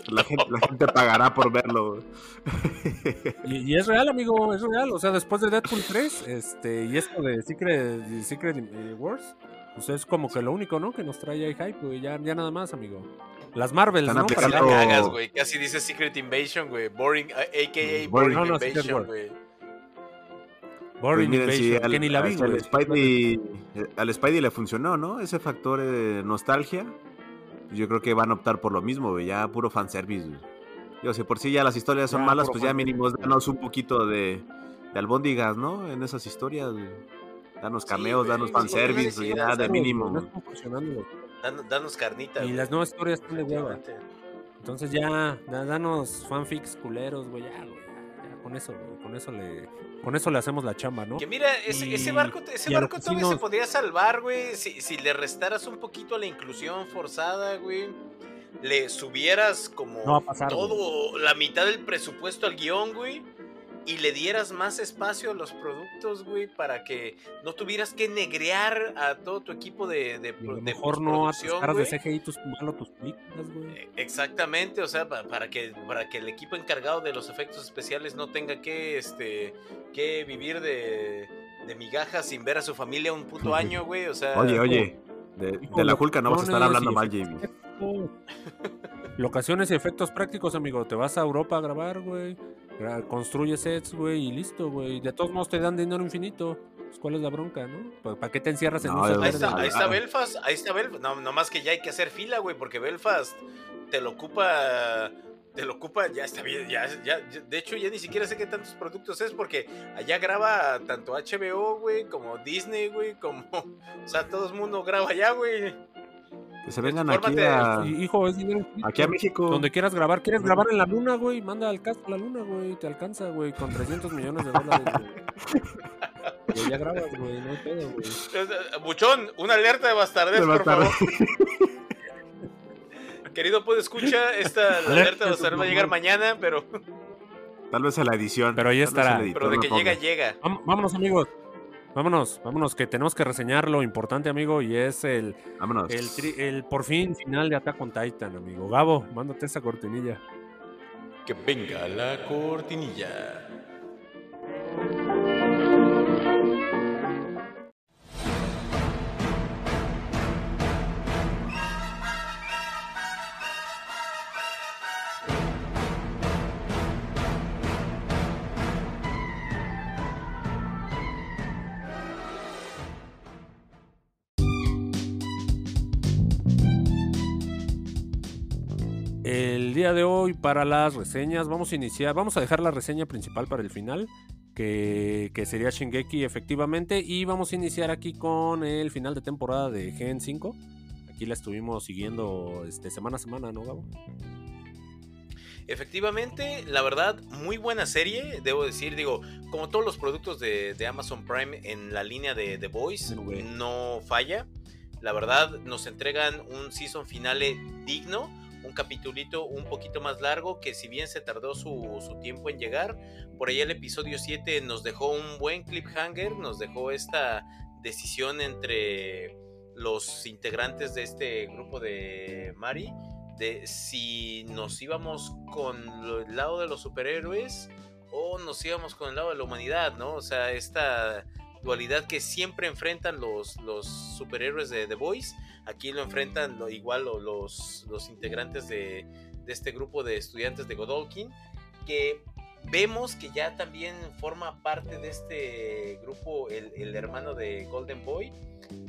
C: La gente, la gente pagará por verlo.
A: Y, y es real, amigo, es real. O sea, después de Deadpool 3, este, y esto de Secret, de Secret eh, Wars, pues es como que lo único, ¿no? Que nos trae ahí hype, güey. Ya, ya nada más, amigo. Las Marvels,
C: Están
A: ¿no? Para
B: la cagas, güey. Casi dice Secret Invasion, güey. Boring, a- a.k.a.
C: Boring.
B: Boring
A: No, no, Secret
B: Invasion, güey.
A: Boring
C: Pues miren, sí,
A: Invasion,
C: al,
A: que ni la vi,
C: al-. Spidey, eh, al Spidey le funcionó, ¿no? Ese factor de nostalgia. Yo creo que van a optar por lo mismo, güey. Ya puro fanservice, güey. Yo sé, por si ya las historias son
A: Ya,
C: malas, pues ya mínimo danos un poquito de, de albóndigas, ¿no? En esas historias. Danos
B: Sí,
C: cameos,
B: güey,
C: danos
B: sí,
C: fanservice,
B: sí,
C: güey,
B: sí,
C: ya
B: sí,
C: de
B: sí,
C: mínimo.
A: No
C: güey.
A: están funcionando, güey.
B: Dan- danos carnita,
A: Y
B: güey.
A: las nuevas historias están de hueva. Entonces ya, da- danos fanfics culeros, güey. Ya, güey. Ya, con eso, güey. Con eso le, con eso le hacemos la chamba, ¿no?
B: Que mira, ese,
A: Y-
B: ese barco, ese barco
A: sí
B: todavía se podría salvar, güey. Si, si le restaras un poquito a la inclusión forzada, güey. Le subieras como
A: No pasar,
B: todo, la mitad del presupuesto al guion, güey. Y le dieras más espacio a los productos, güey, para que no tuvieras que negrear a todo tu equipo de, de,
A: Y a
B: pro-
A: lo
B: de
A: mejor no a tus caras de
B: güey.
A: CGI tus malo tus películas, güey.
B: E- Exactamente, o sea, pa- para que, para que el equipo encargado de los efectos especiales no tenga que, este, que vivir de, de migajas sin ver a su familia un puto año, güey, o sea...
C: Oye, oye, de, de la Hulka no vas a estar hablando
A: y
C: mal, Jamie.
A: Locaciones y efectos prácticos, amigo. Te vas a Europa a grabar, güey. Construye sets, güey, y listo, güey. De todos modos te dan dinero infinito. Pues, ¿Cuál es la bronca, no? ¿Para qué te encierras en
C: No,
A: un
B: Ahí está, ahí está. Belfast, ahí está Belfast, no, nomás que ya hay que hacer fila, güey, porque Belfast te lo ocupa... Te lo ocupa, ya está bien, ya, ya, ya- de hecho ya ni siquiera sé qué tantos productos es, porque allá graba tanto HBO, güey, como Disney, güey, como, o sea, todo el mundo graba allá, güey.
C: Que se vengan aquí a,
A: hijo, es dinero
C: aquí a México.
A: Donde quieras grabar. ¿Quieres grabar en la luna, güey? Manda al cast a la luna, güey. Te alcanza, güey, con 300 millones de dólares, güey. Y ya grabas, güey. No hay pedo, güey.
B: Buchón, una alerta de bastardez,
C: De
B: por favor. Querido, puede escucha, esta la
A: Alerta
B: bastardez va a llegar mañana, pero
C: Tal vez a la edición.
A: Pero ahí estará.
B: Pero de que llega, llega.
A: Vámonos, amigos. Vámonos, vámonos, que tenemos que reseñar lo importante, amigo, y es el,
C: Vámonos.
A: el, tri- el por fin final de Attack on Titan, amigo. Gabo, mándate esa cortinilla.
B: Que venga la cortinilla.
A: El día de hoy para las reseñas vamos a iniciar, vamos a dejar la reseña principal para el final, que, que sería Shingeki efectivamente, y vamos a iniciar aquí con el final de temporada de Gen 5. Aquí la estuvimos siguiendo este, semana a semana, ¿no, Gabo?
B: Efectivamente, la verdad, muy buena serie, debo decir, digo, como todos los productos de, de Amazon Prime en la línea de The Voice,
A: no
B: falla. La verdad, nos entregan un season finale digno, un capitulito un poquito más largo, que si bien se tardó su, su tiempo en llegar, por ahí el episodio 7 nos dejó un buen cliffhanger, nos dejó esta decisión entre los integrantes de este grupo de Mari de si nos íbamos con el lado de los superhéroes o nos íbamos con el lado de la humanidad, ¿no? O sea, esta dualidad que siempre enfrentan los, los superhéroes de The Voice, aquí lo enfrentan lo, igual lo- los, los integrantes de, de este grupo de estudiantes de Godolkin, que vemos que ya también forma parte de este grupo el, el hermano de Golden Boy,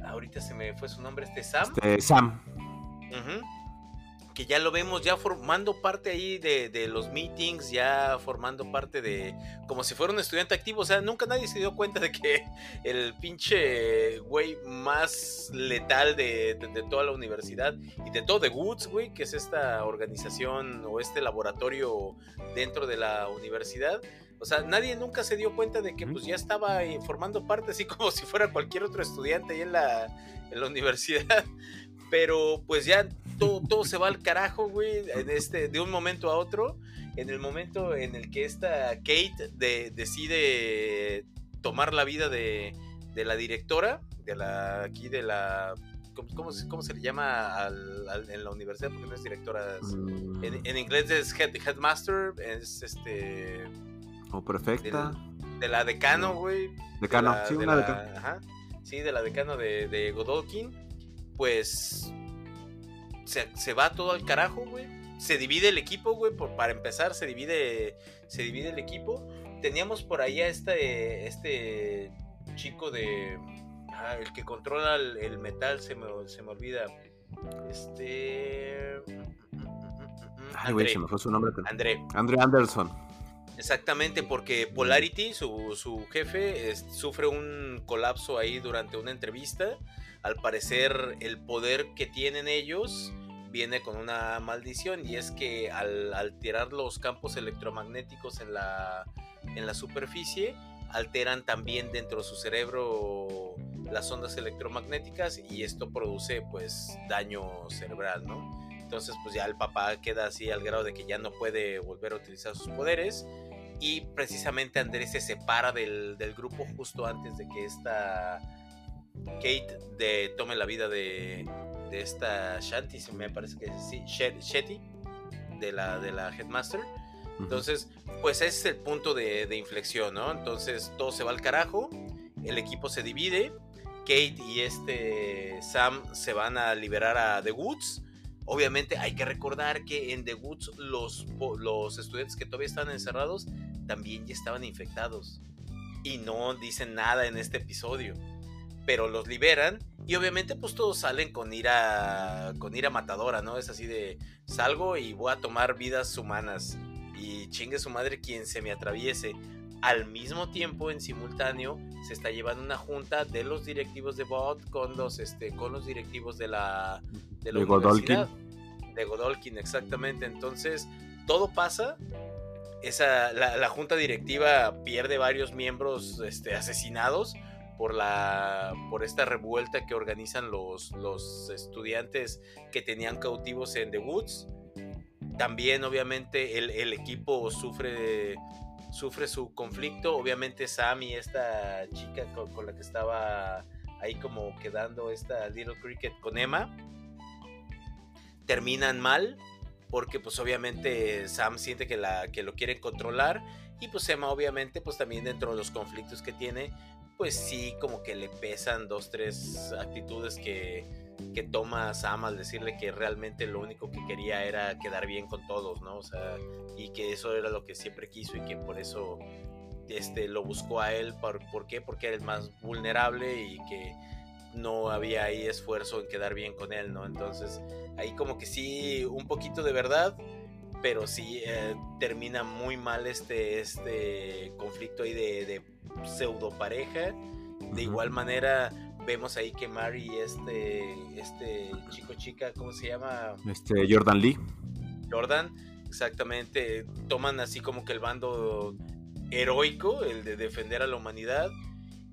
B: ahorita se me fue su nombre, este Sam.
C: Este, Sam.
B: Ujú. Que ya lo vemos ya formando parte ahí de, de los meetings, ya formando parte de. como si fuera un estudiante activo. O sea, nunca nadie se dio cuenta de que el pinche güey más letal de, de- de toda la universidad y de todo The Woods, güey, que es esta organización o este laboratorio dentro de la universidad. O sea, nadie nunca se dio cuenta de que pues ya estaba formando parte así como si fuera cualquier otro estudiante ahí en la, en la universidad. Pero pues ya todo, todo se va al carajo, güey, en este, de un momento a otro. En el momento en el que esta Kate de- decide tomar la vida de, de la directora, de la, aquí de la, ¿cómo, cómo se, cómo se le llama al- al- en la universidad? Porque no es directora. es- En, en inglés es head, headmaster, es este,
C: o perfecta.
B: de la decano, güey.
C: Decano.
B: de la-
C: sí,
B: de
C: una
B: la-
C: decano.
B: ajá, sí, de la decano de, de Godolkin, pues se, se va todo al carajo, güey. Se divide el equipo, güey. Por, para empezar, se divide, se divide el equipo. Teníamos por ahí a este, este chico de... ah, el que controla el, el metal, se me, se me olvida. Este...
C: Ay, güey, se me fue su nombre.
B: André
C: Anderson.
B: Exactamente, porque Polarity, su, su jefe, sufre un colapso ahí durante una entrevista. Al parecer, el poder que tienen ellos viene con una maldición y es que al, al tirar los campos electromagnéticos en la, en la superficie, alteran también dentro de su cerebro las ondas electromagnéticas y esto produce pues daño cerebral, ¿no? Entonces pues ya el papá queda así al grado de que ya no puede volver a utilizar sus poderes y precisamente Andrés se separa del, del grupo justo antes de que esta Kate de, tome la vida de, de esta Shanti, se me parece que es sí, Shet- Shetty, de la, de la Headmaster. Entonces, pues ese es el punto de, de inflexión, ¿no? Entonces todo se va al carajo, el equipo se divide, Kate y este Sam se van a liberar a The Woods. Obviamente hay que recordar que en The Woods los, los estudiantes que todavía están encerrados también ya estaban infectados. Y no dicen nada en este episodio. Pero los liberan y obviamente pues todos salen con ira, con ira matadora, ¿no? Es así de salgo y voy a tomar vidas humanas y chingue su madre quien se me atraviese. Al mismo tiempo, en simultáneo, se está llevando una junta de los directivos de BOT con los, este, con los directivos de la, de la
C: De Godolkin.
B: universidad. De Godolkin, exactamente. Entonces, todo pasa. Esa, la, la junta directiva pierde varios miembros este, asesinados por, la, por esta revuelta que organizan los, los estudiantes que tenían cautivos en The Woods. También, obviamente, el, el equipo sufre sufre su conflicto. Obviamente Sam y esta chica con, la que estaba ahí como quedando esta Little Cricket con Emma, terminan mal porque pues obviamente Sam siente que, la, que lo quieren controlar y pues Emma obviamente pues también dentro de los conflictos que tiene pues sí como que le pesan dos, tres actitudes que, que toma Sam al decirle que realmente lo único que quería era quedar bien con todos, ¿no? O sea, y que eso era lo que siempre quiso y que por eso este, lo buscó a él. ¿Por, ¿por qué? Porque era el más vulnerable y que no había ahí esfuerzo en quedar bien con él, ¿no? Entonces, ahí como que sí, un poquito de verdad, pero sí eh, termina muy mal este, este conflicto ahí de, de pseudo pareja. De igual manera, vemos ahí que Mary y este, este chico chica, ¿cómo se llama?
C: Este Jordan Lee.
B: Jordan, exactamente, toman así como que el bando heroico, el de defender a la humanidad.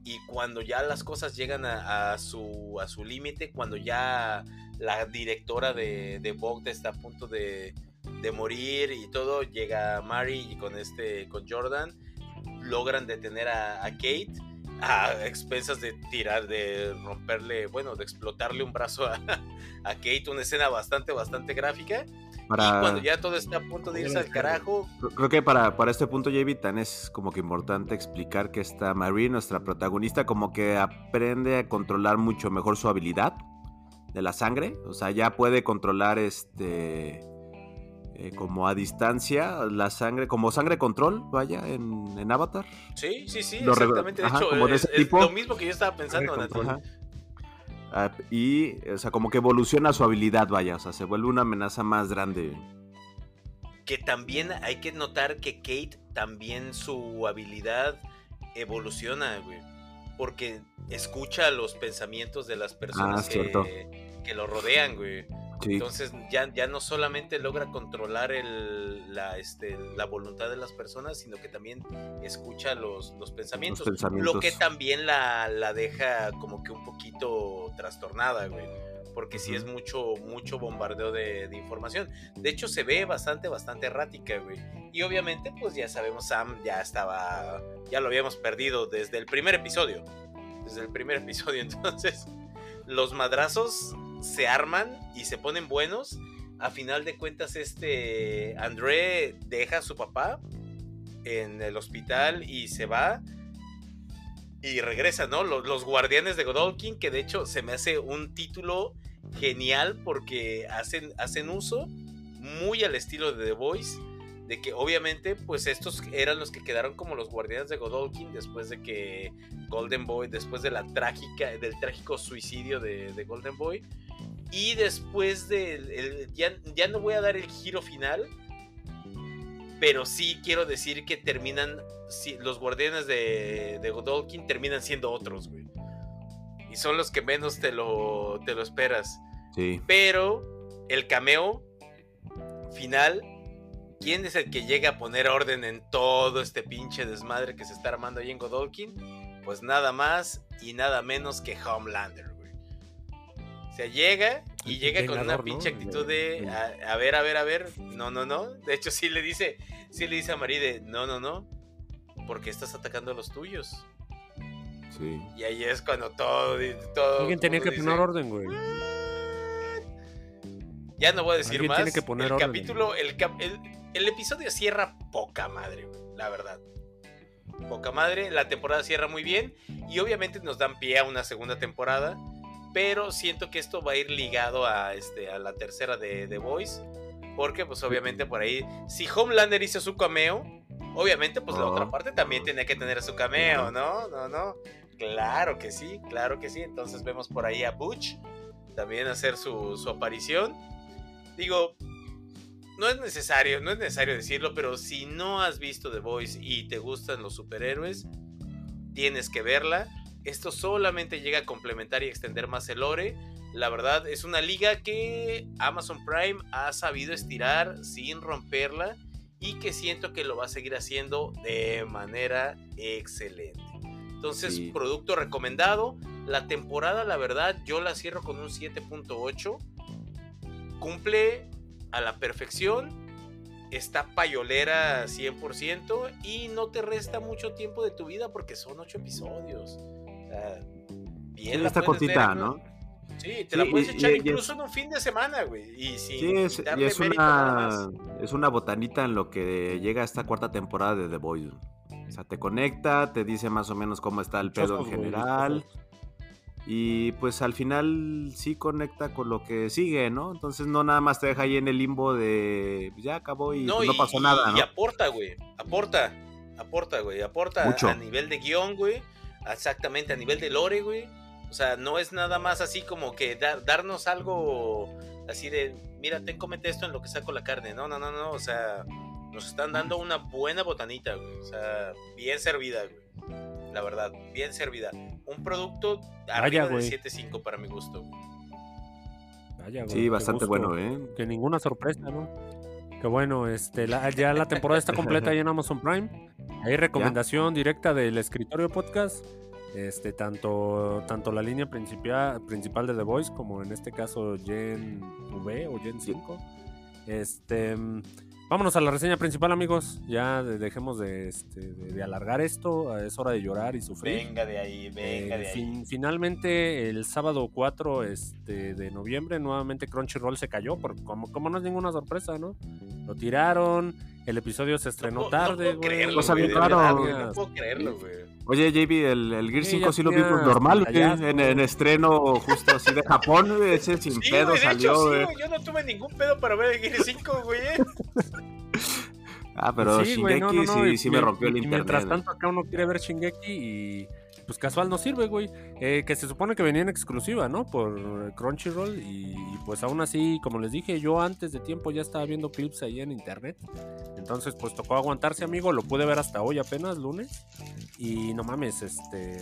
B: Y cuando ya las cosas llegan a, su, a su límite, cuando ya la directora de, de está a punto de, de morir y todo, llega Mary y con este, con Jordan, logran detener a, Kate a expensas de tirar, de romperle, bueno, de explotarle un brazo a, a Kate, una escena bastante, bastante gráfica. Para... Y cuando ya todo está a punto de irse al carajo.
C: Creo que para, para este punto, Javi, tan es como que importante explicar que esta Marie, nuestra protagonista, como que aprende a controlar mucho mejor su habilidad de la sangre. O sea, ya puede controlar este eh, como a distancia la sangre, como sangre control, vaya, en, Avatar.
B: Sí, sí, sí, exactamente. De hecho, es, lo mismo que yo estaba pensando,
C: ah, y, o sea, como que evoluciona su habilidad, vaya, o sea, se vuelve una amenaza más grande.
B: Que también hay que notar que Kate también su habilidad evoluciona, güey. Porque escucha los pensamientos de las personas ah, que, que, lo rodean, güey. Entonces ya, ya no solamente logra controlar el, la, este, la voluntad de las personas, sino que también escucha los, los, pensamientos, Lo que también la, la, deja como que un poquito trastornada, güey. Porque sí es mucho, mucho bombardeo de, de, información. De hecho, se ve bastante, bastante errática, güey. Y obviamente, pues ya sabemos, Sam ya estaba. Ya lo habíamos perdido desde el primer episodio. Desde el primer episodio. Entonces, los madrazos se arman y se ponen buenos. A final de cuentas, este André deja a su papá en el hospital y se va. Y regresa, ¿no? Los, guardianes de Godolkin, que de hecho se me hace un título genial porque hacen, hacen uso muy al estilo de The Voice de que obviamente pues estos eran los que quedaron como los guardianes de Godolkin después de que Golden Boy, después de la trágica, del trágico suicidio de, de Golden Boy, y después de. ya, ya, no voy a dar el giro final. Pero sí quiero decir que terminan. los guardianes de, de Godolkin terminan siendo otros, güey. Y son los que menos te lo, te lo esperas.
C: Sí.
B: Pero el cameo final. ¿Quién es el que llega a poner orden en todo este pinche desmadre que se está armando ahí en Godolkin? Pues nada más y nada menos que Homelander llega y llega con una pinche actitud de a, ver, a ver, a ver, no, no, no. De hecho, sí le dice, sí le dice a Marí de no, no, no, porque estás atacando a los tuyos.
C: Sí.
B: Y ahí es cuando todo, todo
A: Alguien tenía que poner orden, güey.
B: Ya no voy a decir más. Tiene que poner el capítulo, el, el, episodio cierra poca madre, la verdad. Poca madre, la temporada cierra muy bien y obviamente nos dan pie a una segunda temporada pero siento que esto va a ir ligado a, este, a la tercera de The Voice, porque pues obviamente por ahí, si Homelander hizo su cameo, obviamente pues la otra oh. parte también tiene que tener su cameo, ¿no? No, no. Claro que sí, claro que sí. Entonces vemos por ahí a Butch también hacer su, su aparición. Digo, no es necesario, no es necesario decirlo, pero si no has visto The Voice y te gustan los superhéroes, tienes que verla. Esto solamente llega a complementar y extender más el lore. La verdad es una liga que Amazon Prime ha sabido estirar sin romperla y que siento que lo va a seguir haciendo de manera excelente. Entonces, producto recomendado. La temporada, la verdad, yo la cierro con un 7.8. Cumple a la perfección está payolera 100% y no te resta mucho tiempo de tu vida porque son ocho episodios. O sea,
C: bien esta cortita, ¿no?
B: Sí, te la puedes echar incluso en un fin de semana, güey. Y sí,
C: es, y es una, es una botanita en lo que llega esta cuarta temporada de The Boys. O sea, te conecta, te dice más o menos cómo está el pedo en general. Y pues al final sí conecta con lo que sigue, ¿no? Entonces no nada más te deja ahí en el limbo de pues, ya acabó y no, pues, pasó nada, ¿no?
B: Y aporta, güey. Aporta. Aporta, güey. Aporta a nivel de guion, güey. Exactamente, a nivel de lore, güey. O sea, no es nada más así como que darnos algo así de, mira, ten, comete esto en lo que saco la carne. No, no, no, no. O sea, nos están dando una buena botanita, güey. O sea, bien servida, güey. La verdad, bien servida. Un producto arriba de 7.5 para mi gusto.
A: Vaya,
C: sí, bastante bueno, ¿eh?
A: Que ninguna sorpresa, ¿no? Que bueno, este, ya la temporada está completa ahí en Amazon Prime. Hay recomendación directa del escritorio podcast. Este, tanto, tanto la línea principal, principal de The Voice como en este caso Gen V o Gen 5. Este, Vámonos a la reseña principal, amigos. Ya dejemos este, de, de, alargar esto. Es hora de llorar y sufrir.
B: Venga de ahí, venga de ahí.
A: finalmente, el sábado 4 este, de noviembre, nuevamente Crunchyroll se cayó. Porque como, como no es ninguna sorpresa, ¿no? Lo tiraron. El episodio se estrenó tarde,
B: güey.
A: No,
B: no puedo creerlo, güey.
C: Oye, JB, el, el Gear 5 sí, lo vimos normal, en, en, estreno justo así de Japón, ese sin pedo salió.
B: Hecho, sí, yo no tuve ningún pedo para ver el Gear 5, güey.
C: ah, pero Shingeki sí, sí me rompió el internet.
A: Mientras tanto, acá uno quiere ver Shingeki y pues casual no sirve, güey. Eh, que se supone que venía en exclusiva, ¿no? Por Crunchyroll. Y, pues aún así, como les dije, yo antes de tiempo ya estaba viendo clips ahí en internet. Entonces, pues tocó aguantarse, amigo. Lo pude ver hasta hoy apenas, lunes. Y no mames, este.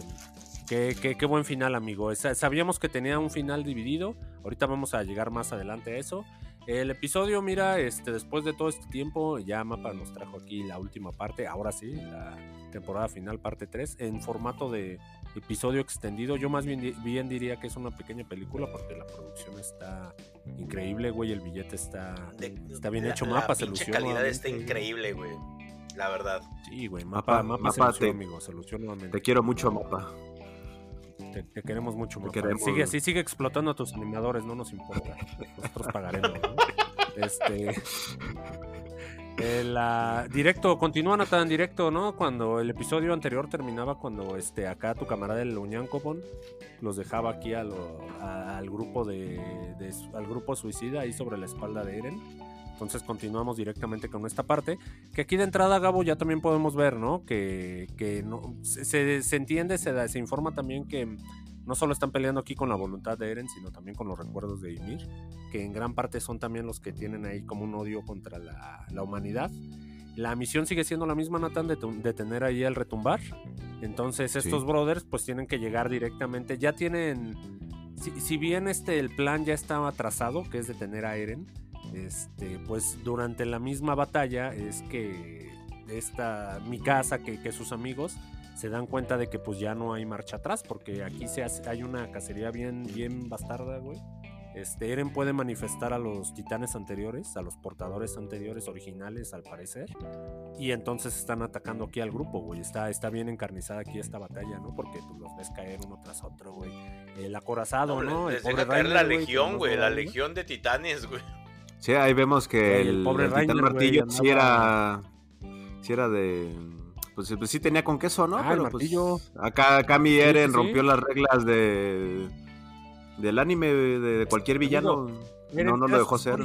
A: Qué, qué, qué, buen final, amigo. Sabíamos que tenía un final dividido. Ahorita vamos a llegar más adelante a eso. El episodio, mira, este, después de todo este tiempo, ya Mapa nos trajo aquí la última parte. Ahora sí, la temporada final, parte 3, en formato de episodio extendido. Yo más bien, bien diría que es una pequeña película porque la producción está increíble, güey. El billete está, está bien hecho. Mapa
B: la
A: se
B: calidad está increíble, güey. La verdad.
A: Sí, güey. Mapa, mapa, mapa, se amigo. Se
C: Te quiero mucho, Mapa.
A: Te, queremos mucho, Mapa. Sigue así, sigue explotando a tus animadores, no nos importa. Nosotros pagaremos. Este. El, directo, continúa tan directo, ¿no? Cuando el episodio anterior terminaba, cuando este acá tu camarada el Uñan Copon los dejaba aquí al grupo de, al grupo suicida ahí sobre la espalda de Eren. Entonces continuamos directamente con esta parte. Que aquí de entrada, Gabo, ya también podemos ver, ¿no? Que, que no, se, se, entiende, se, se informa también que no solo están peleando aquí con la voluntad de Eren, sino también con los recuerdos de Ymir, que en gran parte son también los que tienen ahí como un odio contra la, humanidad. La misión sigue siendo la misma, Nathan, de, de tener ahí el retumbar. Entonces estos brothers pues tienen que llegar directamente, ya tienen, si, bien este, el plan ya estaba trazado, que es detener a Eren, este, pues durante la misma batalla es que esta, mi casa, que, que sus amigos se dan cuenta de que pues ya no hay marcha atrás, porque aquí se hace, hay una cacería bien, bien bastarda, güey. Este, Eren puede manifestar a los titanes anteriores, a los portadores anteriores originales, al parecer. Y entonces están atacando aquí al grupo, güey. Está, está bien encarnizada aquí esta batalla, ¿no? Porque pues, los ves caer uno tras otro, güey. El acorazado, ¿no?
B: El pobre caer la legión, güey. La legión de titanes, güey.
C: Sí, ahí vemos que el, pobre titán martillo sí era. Sí era de pues, pues, sí tenía con queso, ¿no?
A: Ah, Pero pues
C: acá, acá mi Eren rompió las reglas de del anime de, cualquier villano. no, no lo dejó ser.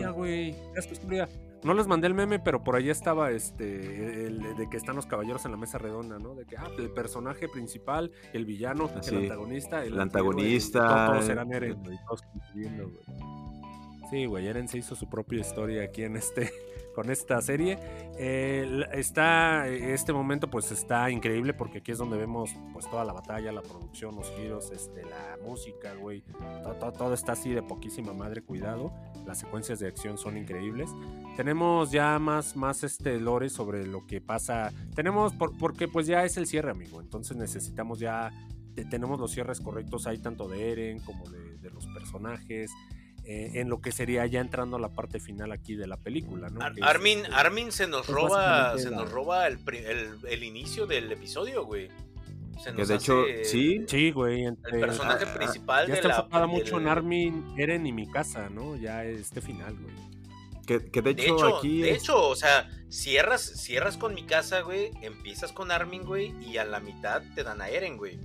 A: No les mandé el meme, pero por ahí estaba este el, de que están los caballeros en la mesa redonda, ¿no? De que ah, el personaje principal, el villano, el antagonista,
C: el, antagonista.
A: todos, eran Eren, Sí, güey, Eren se hizo su propia historia aquí en este con esta serie. Eh, está, este momento pues está increíble porque aquí es donde vemos pues toda la batalla, la producción, los giros, este, la música, güey. Todo, está así de poquísima madre, cuidado. Las secuencias de acción son increíbles. Tenemos ya más, más este lore sobre lo que pasa. Tenemos, porque pues ya es el cierre, amigo. Entonces necesitamos ya, tenemos los cierres correctos. Hay tanto de Eren como de, de los personajes. Eh, en lo que sería ya entrando a la parte final aquí de la película, ¿no?
B: Ar-
A: Que es,
B: Armin,
A: este,
B: Armin se nos
A: pues,
B: roba, se
A: la-
B: nos roba el, el- el inicio del episodio, güey. Se
C: Que
B: nos
C: de hecho, sí,
A: Sí, güey.
B: El
A: entre-
B: personaje
C: ah,
B: principal
A: ya
B: de
A: está
B: la.
A: enfocada mucho en Armin, Eren y mi casa, ¿no? Ya este final, güey.
C: que, que de
B: De
C: hecho,
B: hecho,
C: aquí
B: de
C: es-
B: hecho, o sea, cierras, cierras con mi casa, güey, empiezas con Armin, güey, y a la mitad te dan a Eren, güey.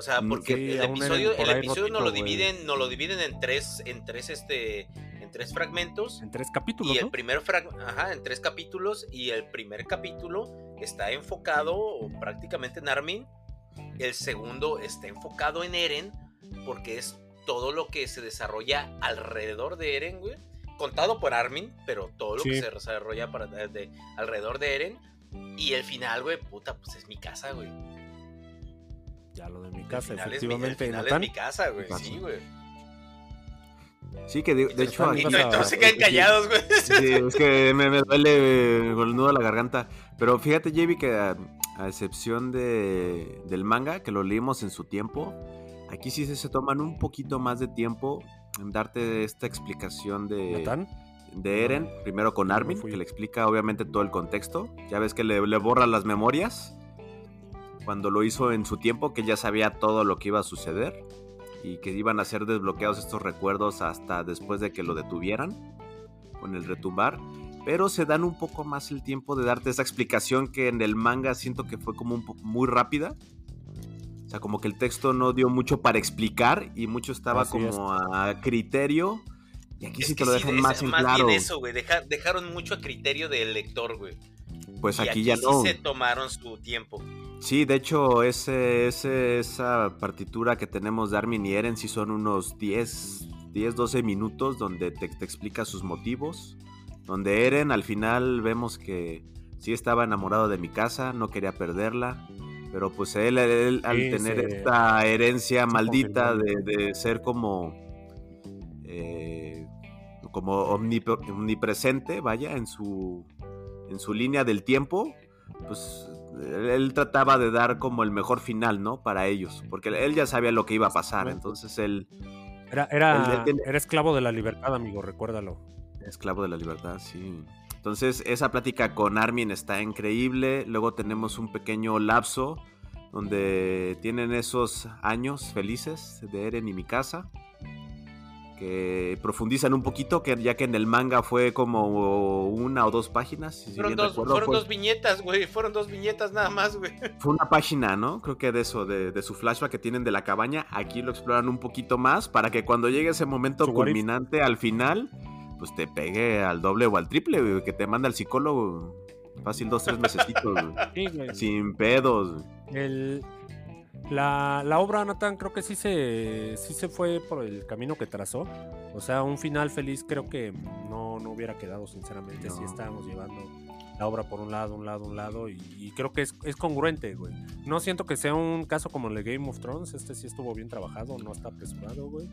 B: O sea,
C: Mm,
B: porque
A: sí,
B: el episodio, el episodio
A: rotito,
B: lo
A: güey.
B: dividen, nos lo dividen en tres, en tres, este, en tres fragmentos.
A: En tres capítulos,
B: Y el
A: ¿no?
B: primer frag- ajá, en tres capítulos, y el primer capítulo está enfocado prácticamente en Armin. El segundo está enfocado en Eren, porque es todo lo que se desarrolla alrededor de Eren, güey. Contado por Armin, pero todo lo que
A: Sí.
B: se desarrolla para, de- alrededor de Eren. Y el final, güey, puta, pues es mi casa, güey.
A: Ya lo de mi
B: El
A: casa,
B: final es mi- el
A: efectivamente.
B: final es mi casa, güey.
C: casa.
B: Sí, güey.
C: sí que de, de hecho
B: Y, todos se quedan callados, güey.
C: Sí, es que me, me duele con el nudo a la garganta. Pero fíjate, JB, que a, a excepción de, del manga, que lo leímos en su tiempo, aquí sí se, se toman un poquito más de tiempo en darte esta explicación de,
A: Natán.
C: de Eren, primero con Armin, que le explica obviamente todo el contexto. Ya ves que le, le borra las memorias cuando lo hizo en su tiempo, que ya sabía todo lo que iba a suceder y que iban a ser desbloqueados estos recuerdos hasta después de que lo detuvieran con el retumbar. Pero se dan un poco más el tiempo de darte esa explicación que en el manga siento que fue como un muy rápida. O sea, como que el texto no dio mucho para explicar y mucho estaba
A: Así
C: como a criterio. Y aquí
B: Es
C: sí te lo
B: sí,
C: dejan
B: es-
C: más en
B: más
C: claro.
B: bien eso, güey. deja- dejaron mucho a criterio del lector, güey.
C: Pues
B: Y
C: aquí, ya
B: sí
C: no.
B: se tomaron su tiempo.
C: Sí, de hecho, ese, ese- esa partitura que tenemos de Armin y Eren sí son unos 10, 10 12 minutos donde te, te explica sus motivos. Donde Eren al final vemos que sí estaba enamorado de mi casa, no quería perderla. Pero pues él, él, al
A: Sí,
C: tener
A: se-
C: esta herencia maldita de, de ser como... eh, como omnip- omnipresente, vaya, en su, en su línea del tiempo, pues él, trataba de dar como el mejor final, ¿no? Para ellos, porque él ya sabía lo que iba a pasar, entonces él,
A: Era, esclavo de la libertad, amigo, recuérdalo.
C: esclavo de la libertad, sí. Entonces esa plática con Armin está increíble, luego tenemos un pequeño lapso donde tienen esos años felices de Eren y Mikasa, que profundizan un poquito, que ya que en el manga fue como una o dos páginas, si
B: Fueron,
C: bien
B: dos,
C: recuerdo,
B: fueron
C: fue-
B: dos viñetas, güey. Fueron dos viñetas nada más, güey.
C: Fue una página, ¿no? Creo que de eso, de, de su flashback que tienen de la cabaña. Aquí lo exploran un poquito más para que cuando llegue ese momento culminante al final, pues te pegue al doble o al triple, güey, que te manda el psicólogo fácil dos, tres mesecitos, güey,
A: Sí, güey.
C: sin pedos. güey.
A: El, la, la obra, Nathan, creo que sí se, sí se fue por el camino que trazó. O sea, un final feliz creo que no, no hubiera quedado, sinceramente.
C: No.
A: Si estábamos llevando la obra por un lado, un lado, un lado. Y, y creo que es, es congruente, güey. No siento que sea un caso como el de Game of Thrones. Este sí estuvo bien trabajado, no está apresurado, güey.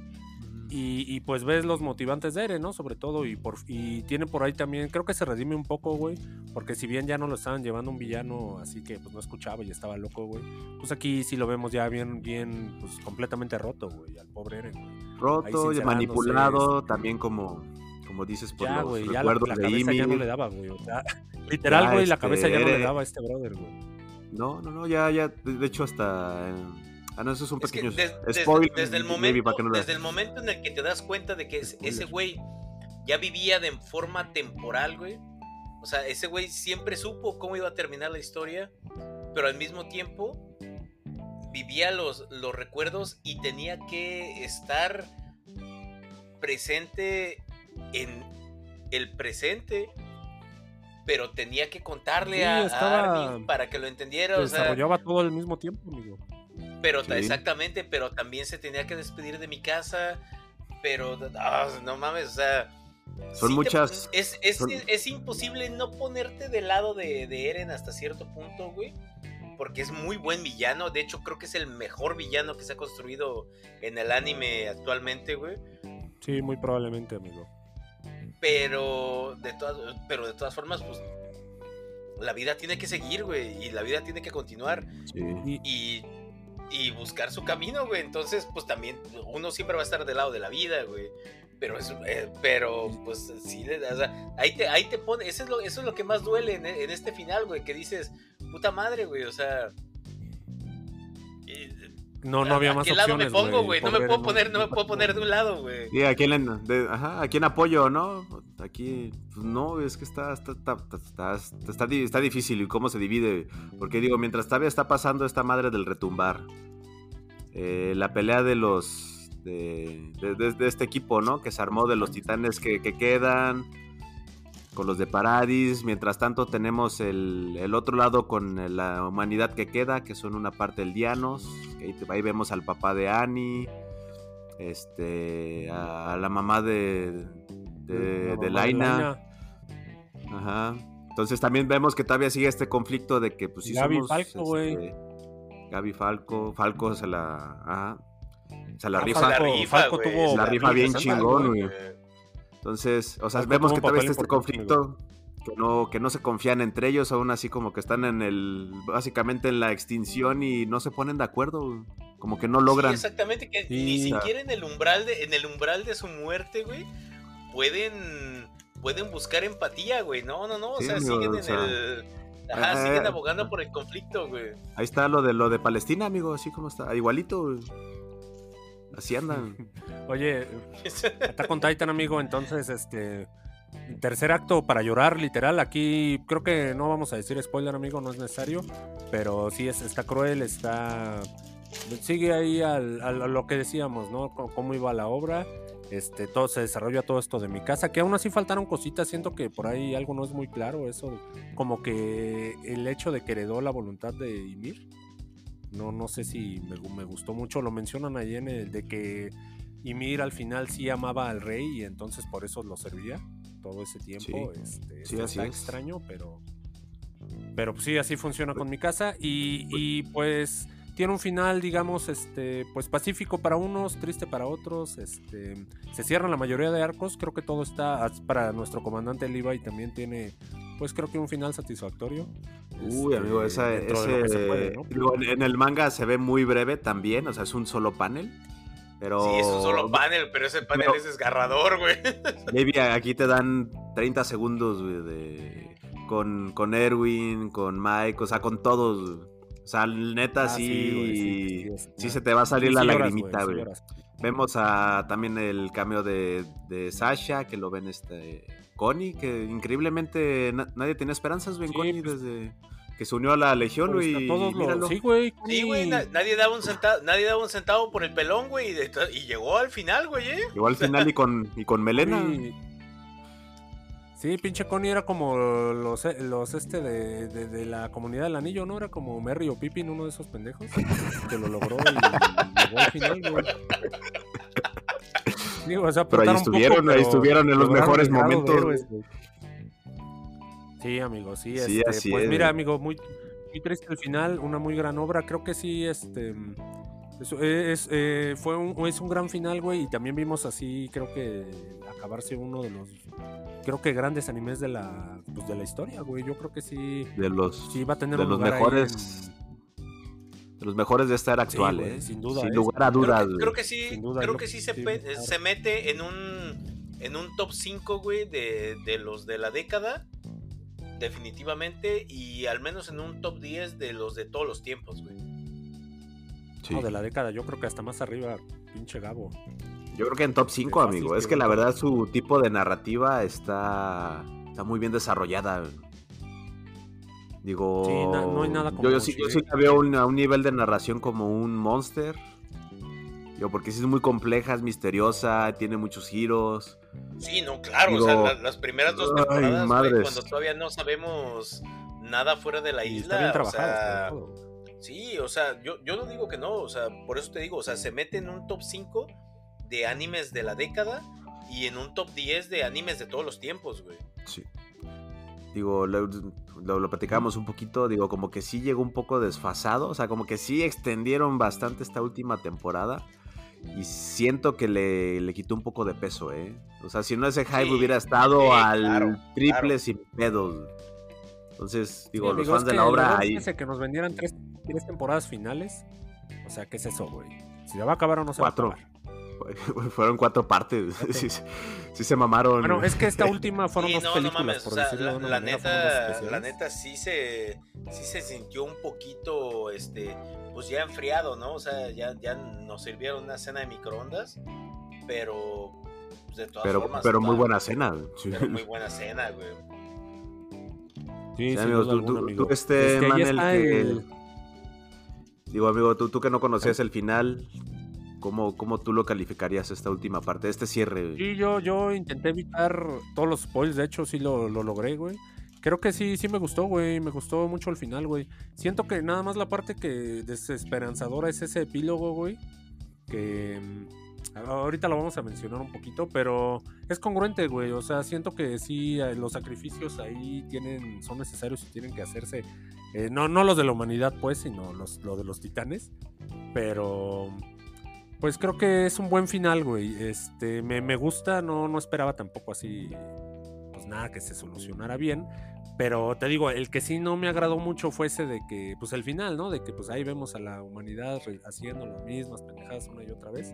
A: Y, y, pues ves los motivantes de Eren, ¿no? Sobre todo, y por y tiene por ahí también, creo que se redime un poco, güey, porque si bien ya no lo estaban llevando un villano, así que pues no escuchaba y estaba loco, güey, pues aquí sí lo vemos ya bien, bien, pues completamente roto, güey, al pobre Eren, güey.
C: Roto, y manipulado,
A: este-
C: también como, como dices, por
A: Ya,
C: los
A: güey, ya la,
C: recuerdos
A: la
C: de
A: cabeza ya no le daba, güey, o sea, literal,
C: Ya,
A: güey, la
C: este,
A: cabeza ya no le daba a este brother, güey.
C: No, no, no, ya, ya, de, de hecho hasta... eh, Ah, no, eso es un
B: Es que
C: pequeño
B: des- desde,
C: spoiler.
B: desde el momento,
C: no
B: desde el momento en el que te das cuenta de que es- ese güey ya vivía de forma temporal, güey. O sea, ese güey siempre supo cómo iba a terminar la historia, pero al mismo tiempo vivía los, los recuerdos y tenía que estar presente en el presente, pero tenía que contarle
A: Sí,
B: a, a Armin para que lo entendiera.
A: Se
B: O sea,
A: desarrollaba todo al mismo tiempo, amigo.
B: Pero
C: Sí.
B: exactamente, pero también se tenía que despedir de mi casa. Pero ah, no mames, o sea.
C: Son
B: sí te-
C: muchas-
B: es, es,
C: son-
B: es imposible no ponerte del lado de, de Eren hasta cierto punto, güey. Porque es muy buen villano. De hecho, creo que es el mejor villano que se ha construido en el anime actualmente, güey.
A: Sí, muy probablemente, amigo.
B: Pero de todas, pero de todas formas, pues. La vida tiene que seguir, güey. Y la vida tiene que continuar.
C: Sí.
A: Y,
B: y, y buscar su camino, güey. Entonces, pues también uno siempre va a estar del lado de la vida, güey. Pero, es, eh, pero pues sí, o sea, ahí te, ahí te pone, eso es, lo, eso es lo que más duele en, en este final, güey, que dices, puta madre, güey, o sea...
A: No, no había
B: ¿A
A: más
B: qué lado
A: opciones,
B: me pongo,
A: güey?
B: No me puedo poner, no me puedo poner de un lado, güey.
C: Sí, ¿a quién, de- ajá, ¿a quién apoyo, no? Aquí, pues no, es que está, está, está, está, está, está di- está difícil y cómo se divide. Porque digo, mientras todavía está pasando esta madre del retumbar, eh, la pelea de los, de, de- de- de este equipo, ¿no? Que se armó de los titanes que, que quedan, con los de Paradis. Mientras tanto tenemos el, el otro lado con la humanidad que queda, que son una parte del Dianos. que ahí, ahí vemos al papá de Annie este a, a la mamá de de,
A: La
C: de
A: mamá
C: Laina. Ajá. Entonces también vemos que todavía sigue este conflicto de que pues sí
A: Gaby
C: somos
A: Falco, güey.
C: este, Gaby Falco, Falco se la ajá, se la
A: Ah,
C: rifa.
A: Falco,
B: La rifa,
A: Falco tuvo
C: la rifa bien chingón,
A: güey.
C: Entonces, o sea, vemos que
A: papel
C: está este conflicto que no que no se confían entre ellos, aún así como que están en el básicamente en la extinción y no se ponen de acuerdo, como que no logran.
B: Sí, exactamente, que
A: Sí.
B: ni siquiera en el umbral de, en el umbral de su muerte, güey, pueden, pueden buscar empatía, güey. No, no, no. O
C: Sí,
B: sea,
C: amigo,
B: siguen
C: o
B: en
C: sea,
B: el. Ajá,
C: eh,
B: siguen abogando por el conflicto, güey.
C: Ahí está lo de lo de Palestina, amigo, así como está, igualito. güey. Así andan.
A: Oye, Attack on Titan, amigo, entonces, este... Tercer acto para llorar, literal. Aquí creo que no vamos a decir spoiler, amigo, no es necesario. Pero sí, es, está cruel, está... Sigue ahí al, al- a lo que decíamos, ¿no? C- Cómo iba la obra. Este, todo se desarrolla todo esto de mi casa, que aún así faltaron cositas, siento que por ahí algo no es muy claro, eso, como que el hecho de que heredó la voluntad de Ymir, no, no sé si me, me gustó mucho, lo mencionan ahí en el de que Ymir al final sí amaba al rey y entonces por eso lo servía todo ese tiempo.
C: Sí.
A: Este,
C: Sí,
A: está
C: así es.
A: extraño, pero. Pero pues, sí, así funciona con mi casa. Y, y, pues tiene un final, digamos, este, pues pacífico para unos, triste para otros. Este, se cierran la mayoría de arcos. Creo que todo está para nuestro comandante Levi también tiene, pues creo que un final satisfactorio.
C: Uy,
A: Este,
C: amigo, esa, ese,
A: puede, ¿no?
C: en el manga se ve muy breve también, o sea, es un solo panel. Pero
B: Sí, es un solo panel, pero ese panel
C: Pero-
B: es desgarrador, güey.
C: Maybe aquí te dan 30 segundos güey, de, con, con Erwin, con Mike, o sea, con todos. güey. O sea, neta,
A: Ah,
C: sí,
A: güey,
C: sí,
A: sí, sí, sí,
C: se te va a salir
A: Sí,
C: la
A: sí lloras,
C: lagrimita,
A: sí
C: güey.
A: lloras.
C: Vemos a también el cameo de, de Sasha, que lo ven este Connie, que increíblemente na- nadie tenía esperanzas, güey, en
A: Sí,
C: Connie
A: pues-
C: desde que se unió a la Legión, güey.
A: a todos
C: y
A: lo-
C: míralo.
A: Sí, güey.
B: Sí, güey, na- nadie daba un centavo, nadie daba un centavo por el pelón, güey, y, llegó al final, güey, ¿eh?
C: Llegó al final y con, y con Melena.
A: Sí. Sí, pinche Connie era como los, los este de, de- de la comunidad del anillo, ¿no? Era como Merry o Pippin, uno de esos pendejos, que lo logró y llegó al final, güey. Digo, o sea,
C: Pero ahí
A: aportaron poco,
C: estuvieron, ahí
A: pero
C: estuvieron en los mejores momentos,
A: héroes, güey. Sí, amigo, sí,
C: Sí,
A: este,
C: así
A: pues
C: es.
A: mira, amigo, muy, muy triste el final, una muy gran obra, creo que sí, este, es, es, eh, fue un, es un gran final, güey, y también vimos así, creo que acabarse uno de los, creo que grandes animes de la, pues, de la historia, güey, yo creo que sí,
C: De los,
A: sí va a tener
C: de
A: un
C: los
A: lugar
C: mejores. De los mejores de esta era
A: Sí,
C: actual,
A: güey,
C: eh.
A: sin duda,
C: Sin
A: eh.
C: lugar a
B: Creo
C: dudas,
B: que,
C: güey.
B: creo que sí,
A: Sin duda,
B: creo
A: yo-
B: que sí se,
A: sí,
B: pe-
A: claro.
B: se mete en un en un top 5, güey, de, de los de la década. Definitivamente. Y al menos en un top 10 de los de todos los tiempos, güey.
C: Sí.
A: No, de la década, yo creo que hasta más arriba, pinche Gabo.
C: Yo creo que en top 5,
A: fácil
C: amigo. Es que la verdad su tipo de narrativa está, está muy bien desarrollada. Digo,
A: Sí, no hay nada
C: yo,
A: como
C: yo sí, yo sí la veo un- a un nivel de narración como un monster. Yo, porque sí es muy compleja, es misteriosa, tiene muchos giros.
B: Sí, no, claro.
C: Digo,
B: o sea, la- las primeras dos temporadas, cuando todavía no sabemos nada fuera de la
A: Y
B: isla.
A: está bien
B: o
A: trabajada.
B: sea. Sí, o sea, yo, yo no digo que no, o sea, por eso te digo, o sea, se mete en un top 5 de animes de la década y en un top 10 de animes de todos los tiempos, güey.
C: Sí. Digo, lo, lo, lo platicamos un poquito, digo, como que sí llegó un poco desfasado, o sea, como que sí extendieron bastante esta última temporada y siento que le, le quitó un poco de peso, ¿eh? O sea, si no ese hype
B: Sí,
C: hubiera estado
B: sí,
C: al
B: claro,
C: triple
B: claro.
C: sin pedos. Entonces, digo,
A: Sí,
C: los fans
A: es
C: de la obra ahí...
A: que nos vendieran tres, tres temporadas finales. O sea, ¿qué es eso, güey? Si se va a acabar o no se
C: Cuatro.
A: va a acabar.
C: Fueron cuatro partes. Sí, sí se mamaron.
A: Bueno, es que esta última fueron
B: Sí,
A: dos
B: no, no
A: películas,
B: mames,
A: por
B: o sea,
A: decirlo
B: la,
A: de una
B: la
A: manera,
B: neta, la neta sí se, sí se sintió un poquito, este, pues ya enfriado, ¿no? O sea, ya, ya nos sirvieron una cena de microondas, pero pues, de todas
C: pero
B: formas.
C: pero muy buena cena. sí.
B: Pero muy buena cena, güey.
A: Sí,
C: Sí, amigo,
A: duda
C: tú,
A: alguna,
C: tú-
A: amigo.
C: tú, este, que-
A: el-
C: Digo, amigo, tú, tú que no conocías el final, ¿cómo, ¿cómo tú lo calificarías esta última parte, este cierre?
A: Sí, yo, yo intenté evitar todos los spoils, de hecho sí lo, lo logré, güey. Creo que sí, sí me gustó, güey. Me gustó mucho el final, güey. Siento que nada más la parte que desesperanzadora es ese epílogo, güey. Que mm, ahorita lo vamos a mencionar un poquito, pero es congruente, güey. O sea, siento que sí, eh, los sacrificios ahí tienen, son necesarios y tienen que hacerse. Eh, no, no los de la humanidad, pues, sino los, lo de los titanes. Pero pues creo que es un buen final, güey. Este, me, me gusta, no, no esperaba tampoco así, pues nada, que se solucionara bien. Pero te digo, el que sí no me agradó mucho fue ese de que, pues el final, ¿no? De que pues ahí vemos a la humanidad haciendo las mismas pendejadas una y otra vez.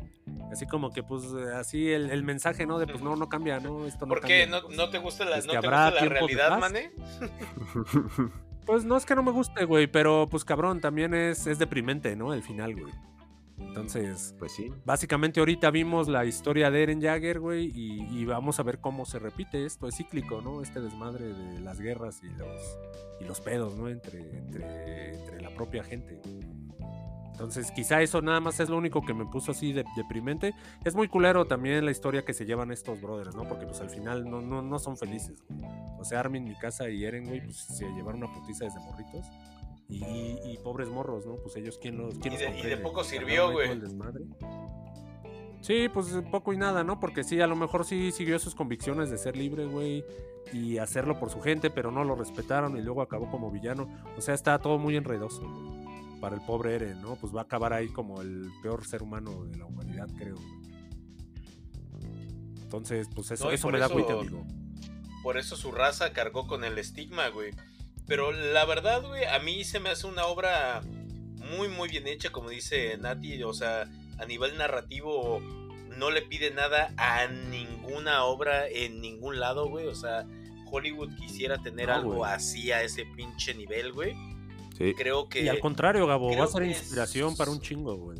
A: Así como que pues así el, el mensaje, ¿no? De pues no, no cambia, ¿no? Esto no
B: ¿Por qué?
A: cambia,
B: ¿No,
A: pues.
B: no te gusta la,
A: Este,
B: no te
A: ¿habrá
B: gusta la realidad, mané?
A: Pues no es que no me guste, güey, pero pues cabrón, también es, es deprimente, ¿no? El final, güey. Entonces,
C: Pues sí.
A: Básicamente ahorita vimos la historia de Eren Jagger, güey, y, y vamos a ver cómo se repite esto. Es cíclico, ¿no? Este desmadre de las guerras y los, y los pedos, ¿no? Entre, entre, entre la propia gente. Entonces quizá eso nada más es lo único que me puso así de, deprimente. Es muy culero también la historia que se llevan estos brothers, ¿no? Porque pues al final no, no, no son felices, güey. O sea, Armin, Mikasa y Eren, güey, pues se llevaron una putiza desde morritos. Y, y pobres morros, ¿no? Pues ellos, ¿quién los, quién
B: Y
A: los
B: de- y de poco sirvió, güey.
A: Sí, pues poco y nada, ¿no? Porque sí, a lo mejor sí siguió sus convicciones de ser libre, güey, y hacerlo por su gente, pero no lo respetaron y luego acabó como villano. O sea, está todo muy enredoso para el pobre Eren, ¿no? Pues va a acabar ahí como el peor ser humano de la humanidad, creo. Entonces, pues eso,
B: No,
A: eso me da agüite, amigo.
B: Por eso su raza cargó con el estigma, güey. Pero la verdad, güey, a mí se me hace una obra muy, muy bien hecha, como dice Nati. O sea, a nivel narrativo no le pide nada a ninguna obra en ningún lado, güey. O sea, Hollywood quisiera tener
A: No,
B: algo así a ese pinche nivel, güey.
C: Sí.
B: Creo que...
A: Y al contrario, Gabo, va a ser
B: es-
A: inspiración para un chingo, güey.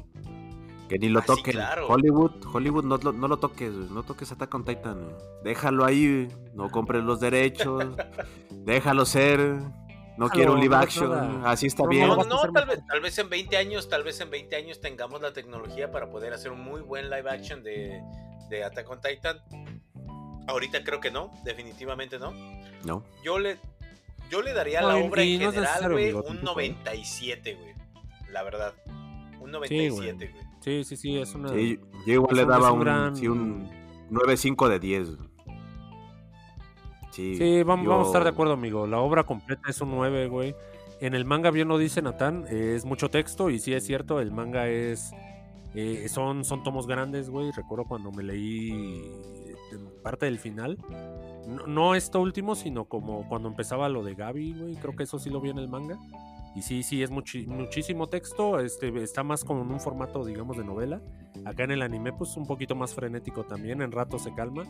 C: Que ni lo
B: Ah, sí,
C: toquen.
B: claro.
C: Hollywood, Hollywood no, lo- no lo toques, güey, no toques Attack on Titan. Déjalo ahí, no compres los derechos, déjalo ser. No quiero un live action, así está
A: No,
C: bien.
B: No, no, tal vez, tal vez en 20 años, tal vez en 20 años tengamos la tecnología para poder hacer un muy buen live action de, de Attack on Titan. Ahorita creo que no, definitivamente no.
C: No.
B: Yo le, yo le daría a la obra en general, güey, un
A: tampoco, ¿eh?
B: 97, güey. La verdad. Un
A: Sí,
B: 97, güey.
A: Sí, sí, sí, es una...
C: Sí, yo igual le daba un,
A: gran-
C: sí, un 9.5 de 10. Sí,
A: Sí, vamos,
C: yo-
A: vamos a estar de acuerdo, amigo. La obra completa es un 9, güey. En el manga, bien lo dice Natán, eh, es mucho texto y sí es cierto, el manga es... eh, son, son tomos grandes, güey. Recuerdo cuando me leí eh, parte del final. No, no esto último, sino como cuando empezaba lo de Gaby, güey. Creo que eso sí lo vi en el manga. Y sí, sí, es muchi- muchísimo texto. Este, está más como en un formato, digamos, de novela. Acá en el anime, pues un poquito más frenético también. En rato se calma.